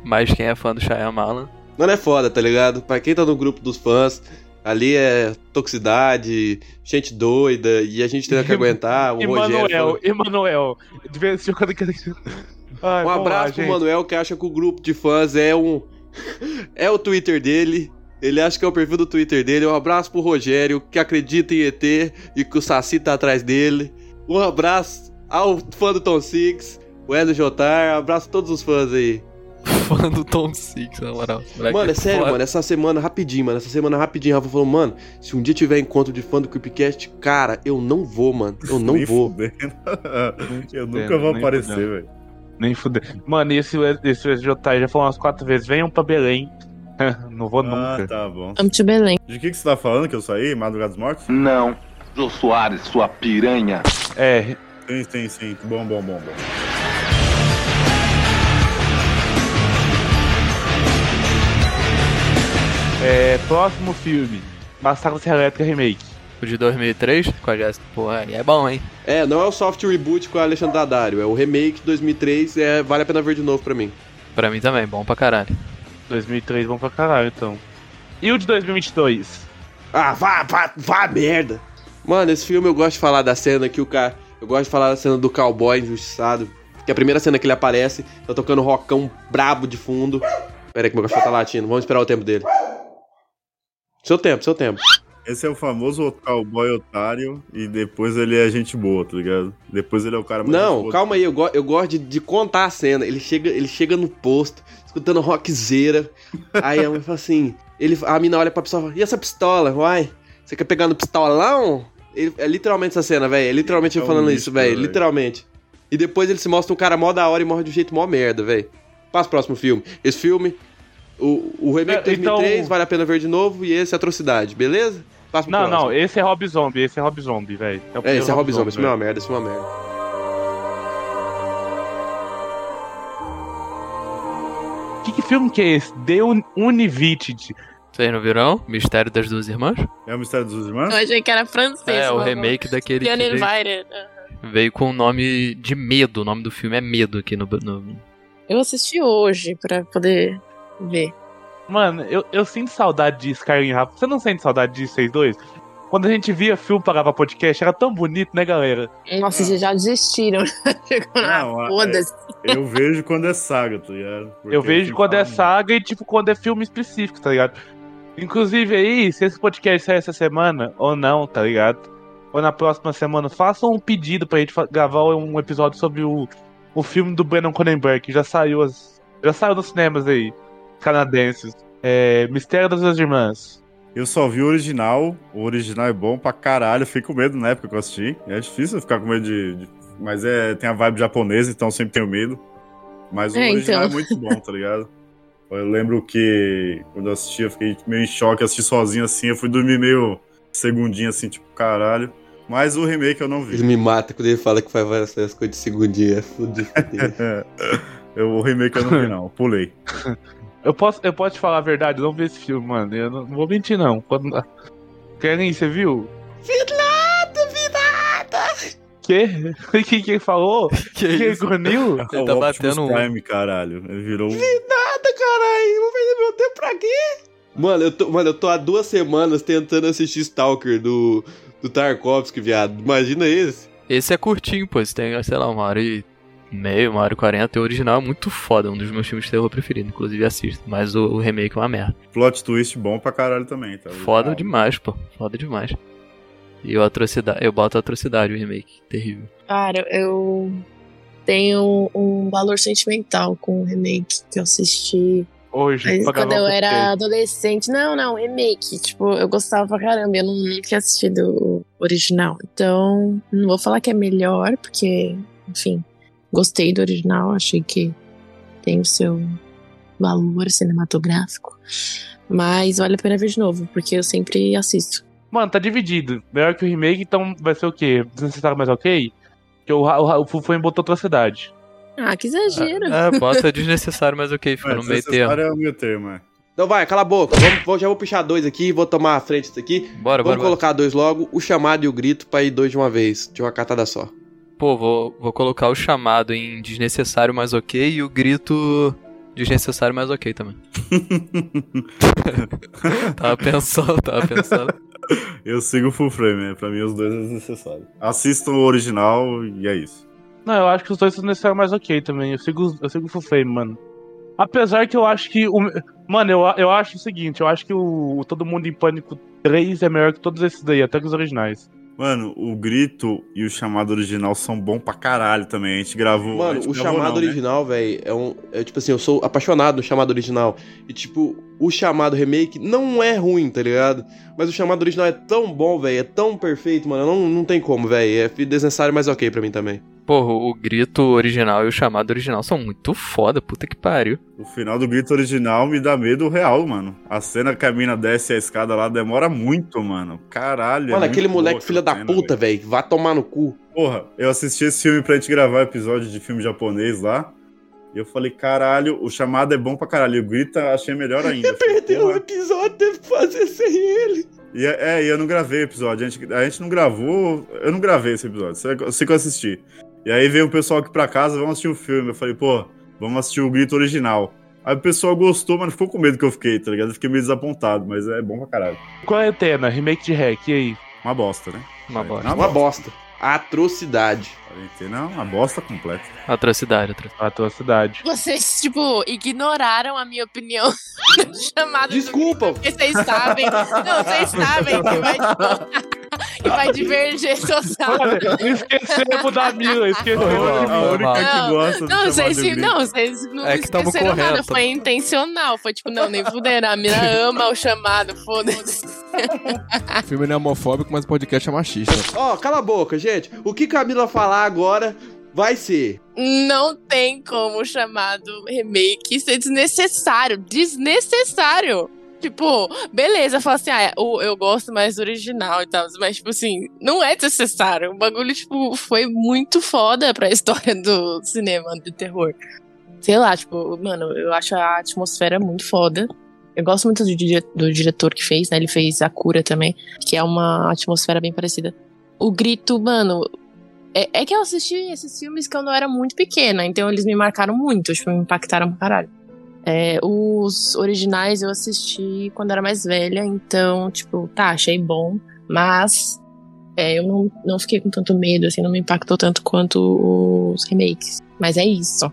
Mas quem é fã do Shyamalan, Mano, é foda, tá ligado? Pra quem tá no grupo dos fãs, ali é toxicidade, gente doida, e a gente tem que aguentar. O Rogério. Emanuel, falando- Emanuel. De vez em quando. Ai, Um vamos lá, abraço pro gente. Manuel que acha que o grupo de fãs é um. é o Twitter dele. Ele acha que é o perfil do Twitter dele. Um abraço pro Rogério, que acredita em ET e que o Saci tá atrás dele. Um abraço ao fã do Tom Six, o Ed Jotar. Abraço a todos os fãs aí. fã do Tom Six, na moral. Moleque Mano, é sério, foda. mano. Essa semana, rapidinho, mano. Essa semana, rapidinho, Rafa falou, mano, se um dia tiver encontro de fã do Creepcast, cara, eu não vou, mano. Eu não Nem vou. fudendo. Eu nunca vou aparecer, velho. Nem fuder. Mano, e esse, esse SJ já falou umas quatro vezes: venham pra Belém. não vou Ah, nunca. tá bom. Vamos to Belém. De que, que você tá falando que eu saí? Madrugada dos Mortos? Não. Jô Soares, sua piranha. É, Sim, sim, sim. Bom, bom, bom, bom. É. Próximo filme: Massacre da Serra Elétrica Remake. O de 2003, com a Jessica. Pô, aí é bom, hein? É, não é o soft reboot com o Alexandre Daddario, é o remake 2003, é, vale a pena ver de novo pra mim. Pra mim também, bom pra caralho. 2003, vamos pra caralho então. E o de 2022? Ah, vá, vá, vá merda. Mano, esse filme eu gosto de falar da cena que o cara. Eu gosto de falar da cena do cowboy injustiçado. Que a primeira cena que ele aparece, tá tocando rockão brabo de fundo. Pera aí que meu cachorro tá latindo, vamos esperar o tempo dele. Seu tempo, seu tempo. Esse é o famoso cowboy otário e depois ele é gente boa, tá ligado? Depois ele é o cara mais Não, calma aí, eu, go eu gosto de, de contar a cena. Ele chega, ele chega no posto, escutando rockzeira. Aí a mãe fala assim: ele, a mina olha pra pistola e fala, e essa pistola, uai? Você quer pegar no pistolão? Ele- é literalmente essa cena, velho. É literalmente É um falando lixo, isso, velho. Literalmente. E depois ele se mostra um cara mó da hora e morre de um jeito mó merda, velho. Passa o próximo filme. Esse filme, o, o remake É, de 2003, então- vale a pena ver de novo. E esse é atrocidade, beleza? Passa Não, próximo. não, esse é Rob Zombie, esse é Rob Zombie, velho. É, primeiro esse é Rob Zombie, esse filme é uma merda, esse filme é uma merda. Que, que filme que é esse? The Un Univitted. Vocês não viram? Mistério das Duas Irmãs? É o Mistério dos Irmãos? Eu achei que era francês. É, o remake daquele The veio, Uninvited. veio com o nome de Medo. O nome do filme é Medo aqui no... no... Eu assisti hoje pra poder ver. Mano, eu, eu sinto saudade de Skyrim Rafa. Você não sente saudade de vocês dois? Quando a gente via filme para gravar podcast, era tão bonito, né, galera? Nossa, vocês já desistiram. Não, é- foda-se. Eu vejo quando é saga, tá ligado? Porque eu vejo fico quando é falando, saga e, tipo, quando é filme específico, tá ligado? Inclusive aí, se esse podcast sair essa semana ou não, tá ligado? Ou na próxima semana, façam um pedido pra gente gravar um episódio sobre o, o filme do Brandon Cronenberg, que já saiu, as- já saiu nos cinemas aí. Canadenses. É, Mistério das Duas Irmãs. Eu só vi o original. O original é bom pra caralho. Fiquei com medo na época que eu assisti. É difícil ficar com medo de. de- Mas é, tem a vibe japonesa, então eu sempre tenho medo. Mas o É, original então. é muito bom, tá ligado? Eu lembro que quando eu assisti, eu fiquei meio em choque, assisti sozinho assim. Eu fui dormir meio segundinho assim, tipo, caralho. Mas o remake eu não Ele vi. me mata quando ele fala que faz várias coisas de segundinha. É fudido. Eu, o remake eu não vi, não. Pulei. Eu posso, eu posso te falar a verdade, eu não vi esse filme, mano. Eu não, não vou mentir, não. Quando... Karen, você viu? Vinada, vinada! Quê? Quem que falou? Que Quem isso? grunhiu? Ele tá O Optimus batendo um. Prime, caralho. Ele virou um. Nada, caralho! Vou perder meu tempo pra quê? Mano, eu tô, mano, eu tô há duas semanas tentando assistir Stalker do, do Tarkovsky, viado. Imagina esse. Esse é curtinho, pô. Esse tem, sei lá, uma hora e meia, uma hora e quarenta. E o original é muito foda, um dos meus filmes de terror preferidos. Inclusive assisto. Mas o, o remake é uma merda. Plot twist bom pra caralho também, tá? Foda Ah, demais, pô. Foda demais. E o atrocidade, eu boto atrocidade, o remake. Terrível. Cara, eu tenho um valor sentimental com o remake que eu assisti Hoje, Mas pra quando eu era adolescente. Não, não, remake. Tipo, eu gostava pra caramba. Eu não, não tinha assistido o original. Então, não vou falar que é melhor, porque, enfim, gostei do original. Achei que tem o seu valor cinematográfico. Mas vale a pena ver de novo, porque eu sempre assisto. Mano, tá dividido. Melhor que o remake, então vai ser o quê? Desnecessário, mas ok? Que o, o, o Fufuem botou atrocidade. Ah, que exagero. É, bota desnecessário, mas ok, fica É, no meio termo. desnecessário é o meio termo, é. Então vai, cala a boca. Vamos, vou- já vou puxar dois aqui, vou tomar a frente disso aqui. Bora, bora, Vamos bora. colocar dois logo, o chamado e o grito, pra ir dois de uma vez, de uma catada só. Pô, vou, vou colocar o chamado em desnecessário, mas ok, e o grito desnecessário, mas ok também. tava pensando, tava pensando. Eu sigo o full frame, né? Pra mim os dois é desnecessário. Assistam o original e é isso. Não, eu acho que os dois são necessários, mas ok também. Eu sigo, eu sigo o Full Frame, mano. Apesar que eu acho que. O, mano, eu, eu acho o seguinte: eu acho que o, o Todo Mundo em Pânico 3 é melhor que todos esses daí, até que os originais. Mano, o grito e o chamado original são bons pra caralho também. A gente gravou. Mano, gente o gravou chamado não, né? original, velho, é um. É tipo assim, eu sou apaixonado no chamado original. E tipo, o chamado remake não é ruim, tá ligado? Mas o chamado original é tão bom, velho, é tão perfeito, mano. Não, não tem como, velho. É desnecessário, mas ok pra mim também. Porra, o grito original e o chamado original são muito foda, puta que pariu. O final do grito original me dá medo real, mano. A cena que a mina desce a escada lá demora muito, mano. Caralho. é mano, aquele muito moleque filha da cena, puta, velho, vá tomar no cu. Porra, eu assisti esse filme pra gente gravar episódio de filme japonês lá. E eu falei, caralho, o chamado é bom pra caralho. E o grita achei melhor ainda. Eu falei, Perdeu o episódio, teve que fazer sem ele. E é, é, e eu não gravei o episódio. A gente, a gente não gravou. Eu não gravei esse episódio. Eu sei que eu assisti. E aí veio o pessoal aqui pra casa, vamos assistir o filme. Eu falei, pô, vamos assistir o grito original. Aí o pessoal gostou, mas não ficou com medo que eu fiquei, tá ligado? Eu fiquei meio desapontado, mas é bom pra caralho. Quarentena, remake de Hack, e aí? Uma bosta, né? Uma bosta. Uma bosta. Atrocidade. Quarentena é uma bosta completa. Atrocidade, atrocidade. Atrocidade. Vocês, tipo, ignoraram a minha opinião no chamado. Desculpa. Porque vocês sabem. Não, vocês sabem que vai, que vai diverger total. Olha, esquecemos da Mila, esquecemos de A única que Não, gosta do Não, vocês, do não, vocês não É esqueceram nada. correto. Foi intencional. Foi tipo, não, nem fuderam. A mina ama o chamado, foda-se. O filme não é homofóbico, mas o podcast é machista. Ó, cala a boca, gente. O que Camila falar agora vai ser. Não tem como o chamado remake ser desnecessário. Desnecessário. Tipo, beleza, fala assim, ah, eu, eu gosto mais do original e tal, mas, tipo assim, não é desnecessário. O bagulho, tipo, foi muito foda pra história do cinema de terror. Sei lá, tipo, mano, eu acho a atmosfera muito foda. Eu gosto muito do, do diretor que fez, né? Ele fez A Cura também, que é uma atmosfera bem parecida. O grito, mano, é, é que eu assisti esses filmes quando eu era muito pequena, então eles me marcaram muito, tipo, me impactaram pra caralho. É, os originais eu assisti quando era mais velha, então, tipo, tá, achei bom, mas é, eu não, não fiquei com tanto medo, assim, não me impactou tanto quanto os remakes. Mas é isso.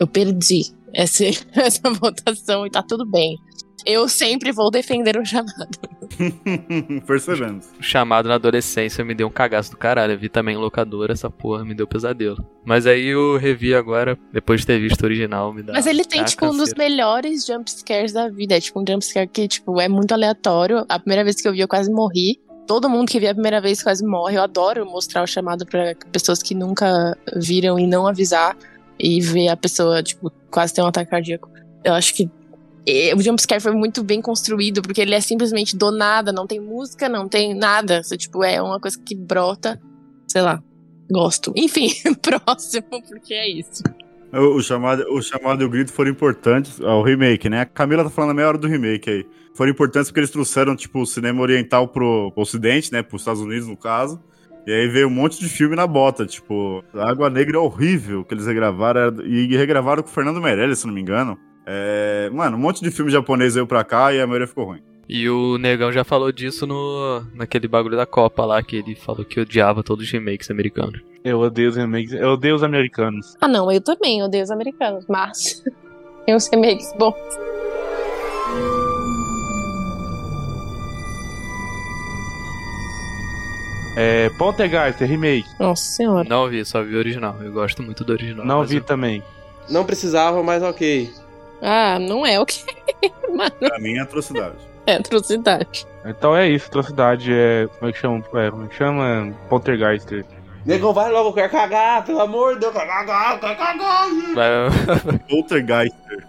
Eu perdi essa, essa votação e tá tudo bem. Eu sempre vou defender o chamado. Percebemos. O chamado na adolescência me deu um cagaço do caralho. Eu vi também em locadora, essa porra me deu pesadelo. Mas aí eu revi agora, depois de ter visto o original, me dá. Mas ele tem, tipo, um dos canseira. melhores jumpscares da vida. É tipo um jumpscare que, tipo, é muito aleatório. A primeira vez que eu vi, eu quase morri. Todo mundo que vê a primeira vez quase morre. Eu adoro mostrar o chamado pra pessoas que nunca viram e não avisar. E ver a pessoa, tipo, quase ter um ataque cardíaco. Eu acho que o jumpscare foi muito bem construído, porque ele é simplesmente do nada, não tem música, não tem nada. Você, tipo, é uma coisa que brota, sei lá. Gosto. Enfim, próximo, porque é isso. O, o chamado, o chamado e o grito foram importantes. ó, o remake, né? A Camila tá falando a meia hora do remake aí. Foram importantes porque eles trouxeram, tipo, o cinema oriental pro, pro ocidente, né? Pros Estados Unidos, no caso. E aí veio um monte de filme na bota, tipo, Água Negra é horrível que eles regravaram, e regravaram com o Fernando Meirelles, se não me engano. É, mano, um monte de filme japonês veio pra cá e a maioria ficou ruim. E o Negão já falou disso no naquele bagulho da Copa lá, que ele falou que odiava todos os remakes americanos. Eu odeio os remakes, eu odeio os americanos. Ah, não, eu também odeio os americanos, mas tem os remakes bons. É, Poltergeist, remake. Nossa senhora. Não vi, só vi o original. Eu gosto muito do original. Não vi eu- também. Não precisava, mas ok. Ah, não é o que Mano, Pra mim é atrocidade. é atrocidade. Então é isso, atrocidade é. Como é que chama? É, como é que chama? Poltergeist. Negão, vai logo, eu quero cagar, pelo amor de Deus, eu quero cagar, eu quero cagar. Vai- Poltergeister.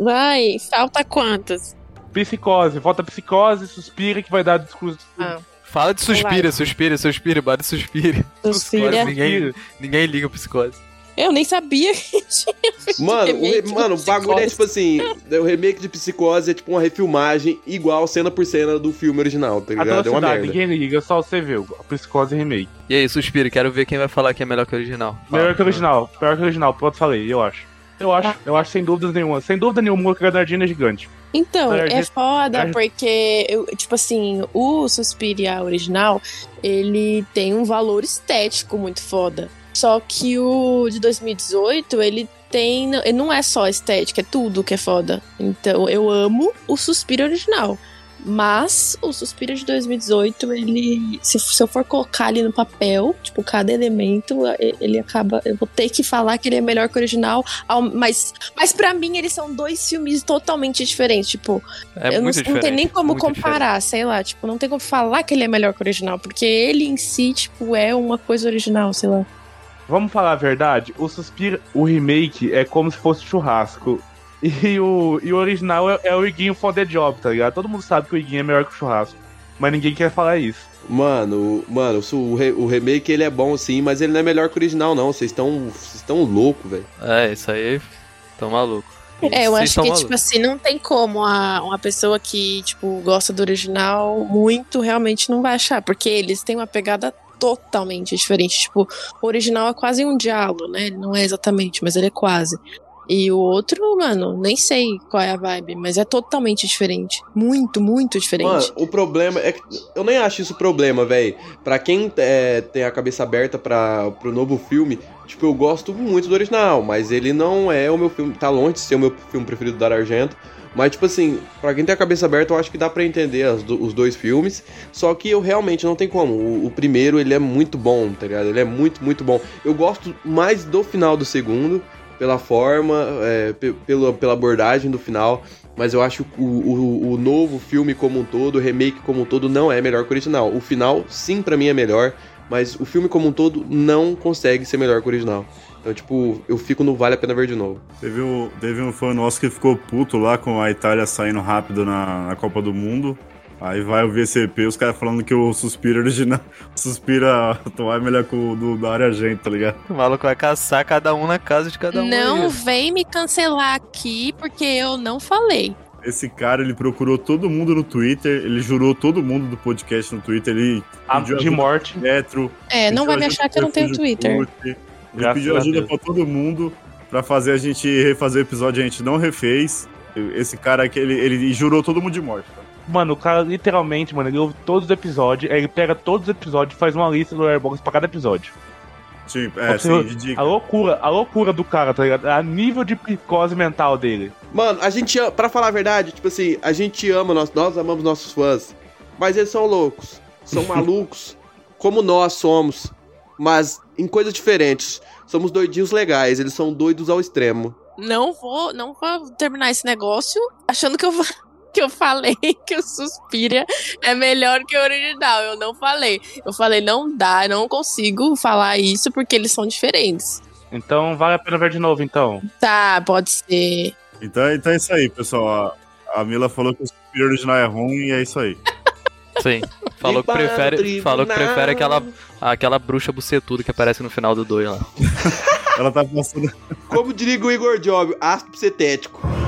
Vai, falta quantas? Psicose, falta psicose, suspira que vai dar discurso. Ah, Fala de suspira, suspira, suspira, bate suspira. Suspira. Ninguém, ninguém liga psicose. Eu nem sabia que tinha Mano, o, mano, o bagulho é tipo assim: o remake de Psicose é tipo uma refilmagem igual cena por cena do filme original, tá ligado? É uma merda. ninguém liga, só você vê. A psicose remake. E aí, suspira, quero ver quem vai falar que é melhor que o original. Fala. Melhor que o original, pior que o original, pronto, falei, eu acho. Eu acho, eu acho sem dúvidas nenhuma. Sem dúvida nenhuma, o Granadinho é gigante. Então, É, foda, porque, eu- tipo assim, o Suspiria original, ele tem um valor estético muito foda. Só que o de 2018, ele tem. Não é só estética, é tudo que é foda. Então, eu amo o Suspiro original. Mas o Suspiro de 2018, ele. Se, se eu for colocar ali no papel, tipo, cada elemento, ele acaba. Eu vou ter que falar que ele é melhor que o original. Mas, mas para mim, eles são dois filmes totalmente diferentes. Tipo, É eu não, não diferente. tem nem como comparar, sei lá. Tipo, não tem como falar que ele é melhor que o original. Porque ele em si, tipo, é uma coisa original, sei lá. Vamos falar a verdade? O Suspira, o remake é como se fosse churrasco. E o, e o original é, é o Iguinho for the job, tá ligado? Todo mundo sabe que o Iguinho é melhor que o churrasco. Mas ninguém quer falar isso. Mano, o- mano, o, re- o remake ele é bom sim, mas ele não é melhor que o original, não. Vocês estão vocês estão loucos, velho. É, isso aí. Tão maluco. É, eu Vocês acho que, malucos. tipo assim, não tem como a, uma pessoa que, tipo, gosta do original muito realmente não vai achar, porque eles têm uma pegada totalmente diferente. Tipo, o original é quase um diálogo, né? Ele não é exatamente, mas ele é quase. E o outro, mano, nem sei qual é a vibe, mas é totalmente diferente. Muito, muito diferente. Mano, o problema é que eu nem acho isso problema, velho. Pra quem é, tem a cabeça aberta para pro novo filme, tipo, eu gosto muito do original, mas ele não é o meu filme, tá longe de ser o meu filme preferido do Dario Argento. Mas, tipo assim, pra quem tem a cabeça aberta, eu acho que dá pra entender do- os dois filmes. Só que eu realmente não tem como. O, o primeiro, ele é muito bom, tá ligado? Ele é muito, muito bom. Eu gosto mais do final do segundo, pela forma, é, pe- pela, pela abordagem do final. Mas eu acho que o, o, o novo filme como um todo, o remake como um todo, não é melhor que o original. O final, sim, pra mim é melhor. Mas o filme como um todo não consegue ser melhor que o original. Então, tipo, eu fico no Vale a Pena Ver de novo. Teve um, teve um fã nosso que ficou puto lá com a Itália saindo rápido na, na Copa do Mundo. Aí vai o VCP, os caras falando que o Suspira original, o Suspira atual é melhor que o do, da área gente, tá ligado? O maluco vai caçar cada um na casa de cada um. não aí. vem me cancelar aqui porque eu não falei. Esse cara, ele procurou todo mundo no Twitter, ele jurou todo mundo do podcast no Twitter, ele A- pediu de morte. Metro, É, não vai me achar que eu não tenho Twitter. Curte, Ele pediu ajuda pra todo mundo pra fazer a gente refazer o episódio, a gente não refez. Esse cara aqui, ele, ele jurou todo mundo de morte. cara. Mano, o cara literalmente, mano, ele ouve todos os episódios, ele pega todos os episódios e faz uma lista do Airbox pra cada episódio. Sim, Pra é, sim, de dica. A loucura, a loucura do cara, tá ligado? A nível de psicose mental dele. Mano, a gente ama, pra falar a verdade, tipo assim, a gente ama, nós, nós amamos nossos fãs, mas eles são loucos, são malucos, como nós somos, mas em coisas diferentes. Somos doidinhos legais, eles são doidos ao extremo. Não vou, não vou terminar esse negócio achando que eu, fa- que eu falei que o Suspiria é melhor que o original. Eu não falei. Eu falei, não dá, eu não consigo falar isso porque eles são diferentes. Então vale a pena ver de novo, então. Tá, pode ser. Então, então é isso aí, pessoal. A, a Mila falou que o Suspiria original é ruim e é isso aí. Sim. Falou que prefere, falou que prefere aquela, aquela bruxa bucetuda que aparece no final do 2 lá. Ela tá passando. Como diria o Igor Job, ácido cetético.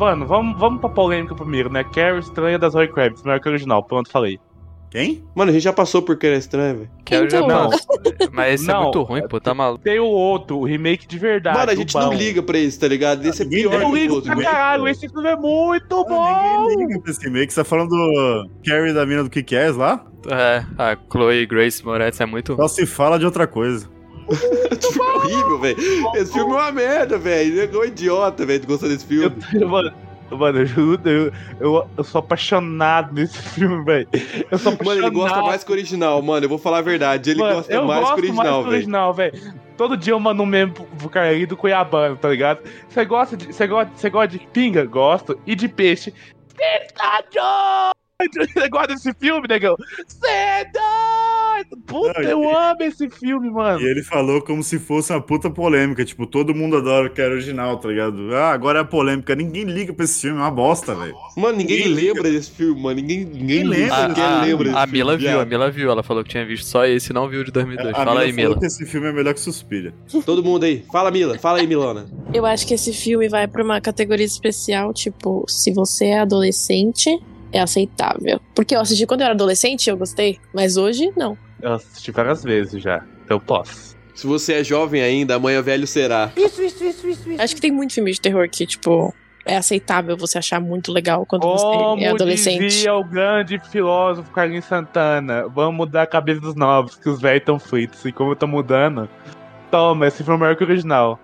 Mano, vamos, vamos pra polêmica primeiro, né? Carrie estranha das Roy Kravitz, melhor que o original. Pronto, falei. Quem? Mano, a gente já passou por que era estranho, velho. Que é o Então, Japão. Mas esse é Não. muito ruim, pô, tá maluco. Tem o outro, o remake de verdade. Mano, a gente bom. não liga pra isso, tá ligado? Esse é pior. Eu que ligo pra outros. caralho, esse filme é muito bom! Ninguém liga pra esse remake. Você tá falando do Carrie da mina do que é lá? É, a Chloe Grace Moretz é muito ruim. Só se fala de outra coisa. Esse filme é horrível, velho. Esse filme é uma merda, velho. Ele é um idiota, velho, gostando desse filme. Eu, mano, mano, eu juro, eu, eu, eu sou apaixonado nesse filme, velho. Eu sou apaixonado. Mano, ele gosta mais que o original, mano. Eu vou falar a verdade. Ele Mano, gosta mais que o original, velho. original, velho. Todo dia eu mando um meme pro, aí do Cuiabano, tá ligado? Você gosta de, você gosta, você gosta de pinga? Gosto. E de peixe? Você gosta desse filme, negão? Você é doido? Puta, Não, eu e- amo esse filme, mano. E ele falou como se fosse uma puta polêmica. Tipo, todo mundo adora o que era original, tá ligado? Ah, agora é polêmica. Ninguém liga pra esse filme, é uma bosta, velho. Mano, ninguém Ninguém liga. lembra desse filme, mano. Ninguém, ninguém Ninguém lembra. A, Ninguém a- lembra desse a filme, Mila viu, a. Mila viu. Ela falou que tinha visto só esse e não viu o de 2002. A Fala aí, Mila falou Mila. que esse filme é melhor que Suspira. Todo mundo aí. Fala, Mila. Fala aí, Milona. Eu acho que esse filme vai pra uma categoria especial, tipo, se você é adolescente, é aceitável. Porque eu assisti quando eu era adolescente, eu gostei, mas hoje não. Eu assisti várias vezes já, então eu posso. Se você é jovem ainda, amanhã velho será. Acho que tem muito filme de terror que, tipo, é aceitável você achar muito legal quando você Como é adolescente. dizia o grande filósofo Carlinhos Santana, vamos mudar a cabeça dos novos, que os velhos estão fritos. E como eu tô mudando, toma, esse filme é melhor que o original.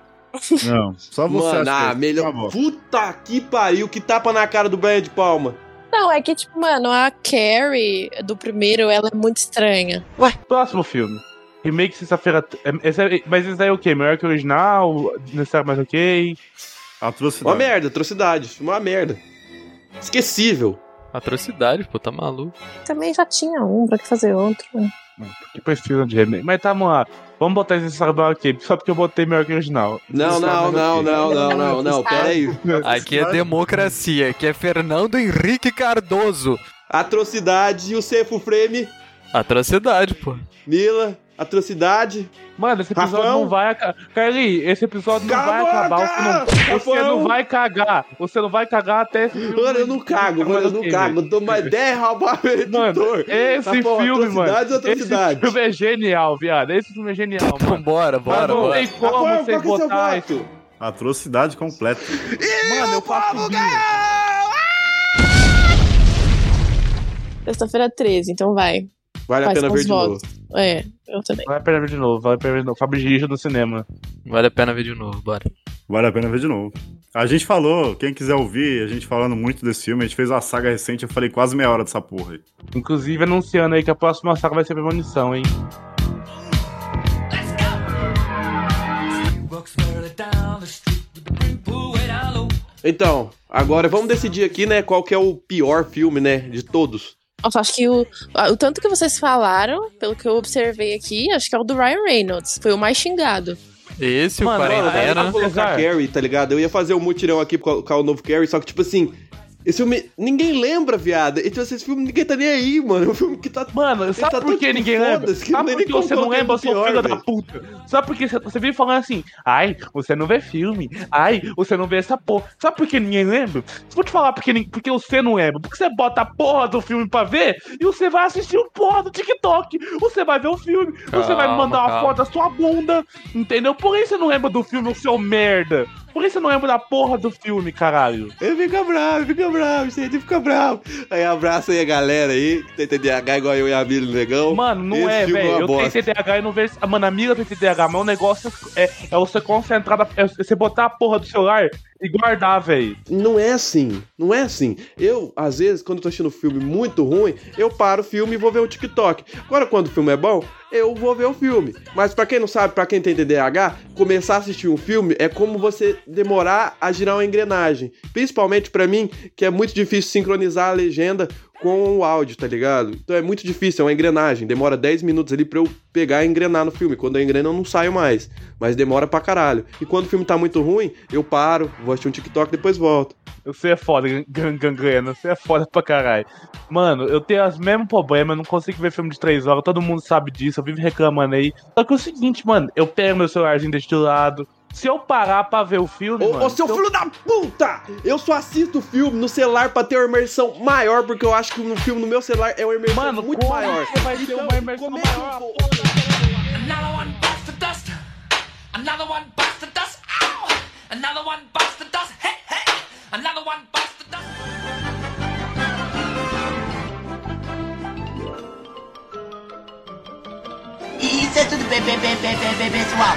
Não, só você Mano, acha ah, é melhor. Puta que pariu. Que tapa na cara do Brian de Palma. Não, é que, tipo, mano, a Carrie do primeiro, ela é muito estranha. Próximo filme. Remake sexta-feira. é- é- Mas esse aí é o quê? Melhor que o original? Necessário mais ok? Atrocidade. Uma merda, atrocidade. Uma merda. Esquecível. Atrocidade, pô, tá maluco. Também já tinha um, pra que fazer outro? Que precisam de remake. Mas tá, lá. Vamos botar esse mais ok. Só porque eu botei melhor que o original. Não, não, não, não, não, não, não. Pera aí. Aqui é democracia, aqui é Fernando Henrique Cardoso. Atrocidade e o Cefo Frame. Atrocidade, pô. Mila, atrocidade. Mano, esse episódio Rafael? não vai acabar. Carly, esse episódio não Cala vai a acabar. Você não, você não vai cagar. Você não vai cagar até esse filme. Mano, eu não cago, mano, eu não Ok, cago. Eu dou uma ideia, roubar meu editor. Mano, esse Tá bom, filme, mano. atrocidade ou atrocidade? Esse filme é genial, viado. Esse filme é genial, Então mano. bora, bora, não bora. tem como Rafael, vocês qual que é voto? Atrocidade completa. Mano, eu faço bingo. Sexta-feira 13, então vai. Vale a Faz pena com ver de novo. votos. É, eu também. Vale a pena ver de novo, vale a pena ver de novo. Fábio Giricha do cinema. Vale a pena ver de novo, bora. Vale a pena ver de novo. A gente falou, quem quiser ouvir, a gente falando muito desse filme, a gente fez uma saga recente, eu falei quase meia hora dessa porra aí. Inclusive anunciando aí que a próxima saga vai ser premonição, hein? Então, agora vamos decidir aqui, né, qual que é o pior filme, né, de todos. Nossa, acho que o, o tanto que vocês falaram, pelo que eu observei aqui, acho que é o do Ryan Reynolds. Foi o mais xingado. Esse, o Mano, Mano, eu ia Quarentena. colocar Carrie, tá ligado? Eu ia fazer um mutirão aqui pra colocar o novo Carrie, só que, tipo assim, esse filme, ninguém lembra, viado. Então, esse filme, ninguém tá nem aí, mano. É um filme que tá... Mano, sabe tá por que ninguém lembra? que Sabe por que você não lembra, seu pior, filho da puta? Sabe por que você- vive falando assim, ai, você não vê filme, ai, você não vê essa porra. Sabe por que ninguém lembra? Vou te falar porque, porque você não lembra. Porque você bota a porra do filme pra ver e você vai assistir o porra do TikTok. Você vai ver o filme, você vai me Calma, mandar uma calma. foto da sua bunda, entendeu? Por isso você não lembra do filme, o seu merda. Por que você não lembra da porra do filme, caralho? Ele fica bravo, fica bravo, gente, fica bravo. Aí abraça aí a galera aí, que tem TDAH igual eu e a Billy Negão. Mano, não Esse é, filme velho. uma Eu tenho bosta. TDAH e não vejo. Mano, a amiga tem TDAH, mas o negócio é, é você concentrar, é você botar a porra do celular e guardar, velho. Não é assim, não é assim. Eu, às vezes, quando eu tô assistindo um filme muito ruim, eu paro o filme e vou ver o TikTok. Agora, quando o filme é bom, eu vou ver o filme. Mas pra quem não sabe, pra quem tem TDAH, começar a assistir um filme é como você demorar a girar uma engrenagem. Principalmente pra mim, que é muito difícil sincronizar a legenda com o áudio, tá ligado? Então é muito difícil, é uma engrenagem. Demora 10 minutos ali pra eu pegar e engrenar no filme. Quando eu engreno, eu não saio mais. Mas demora pra caralho. E quando o filme tá muito ruim, eu paro, vou assistir um TikTok e depois volto. Você é foda, gan- gangrena. Você é foda pra caralho. Mano, eu tenho os mesmos problemas, eu não consigo ver filme de 3 horas, todo mundo sabe disso, eu vivo reclamando aí. Só que é o seguinte, mano, eu pego meu celularzinho deste lado. Se eu parar pra ver o filme. Ô, mano, ô, seu se eu- filho da puta! Eu só assisto filme no celular pra ter uma imersão maior, porque eu acho que no filme no meu celular é uma imersão Mano, muito como maior. que vai ter Então, uma imersão como é eu maior? vou- Another one bites the dust. Another one bites the dust. Ow! Another one bites the dust. Hey, hey! Another one bites the dust. Isso é tudo bem, bem, bem, bem, bem, bem, pessoal.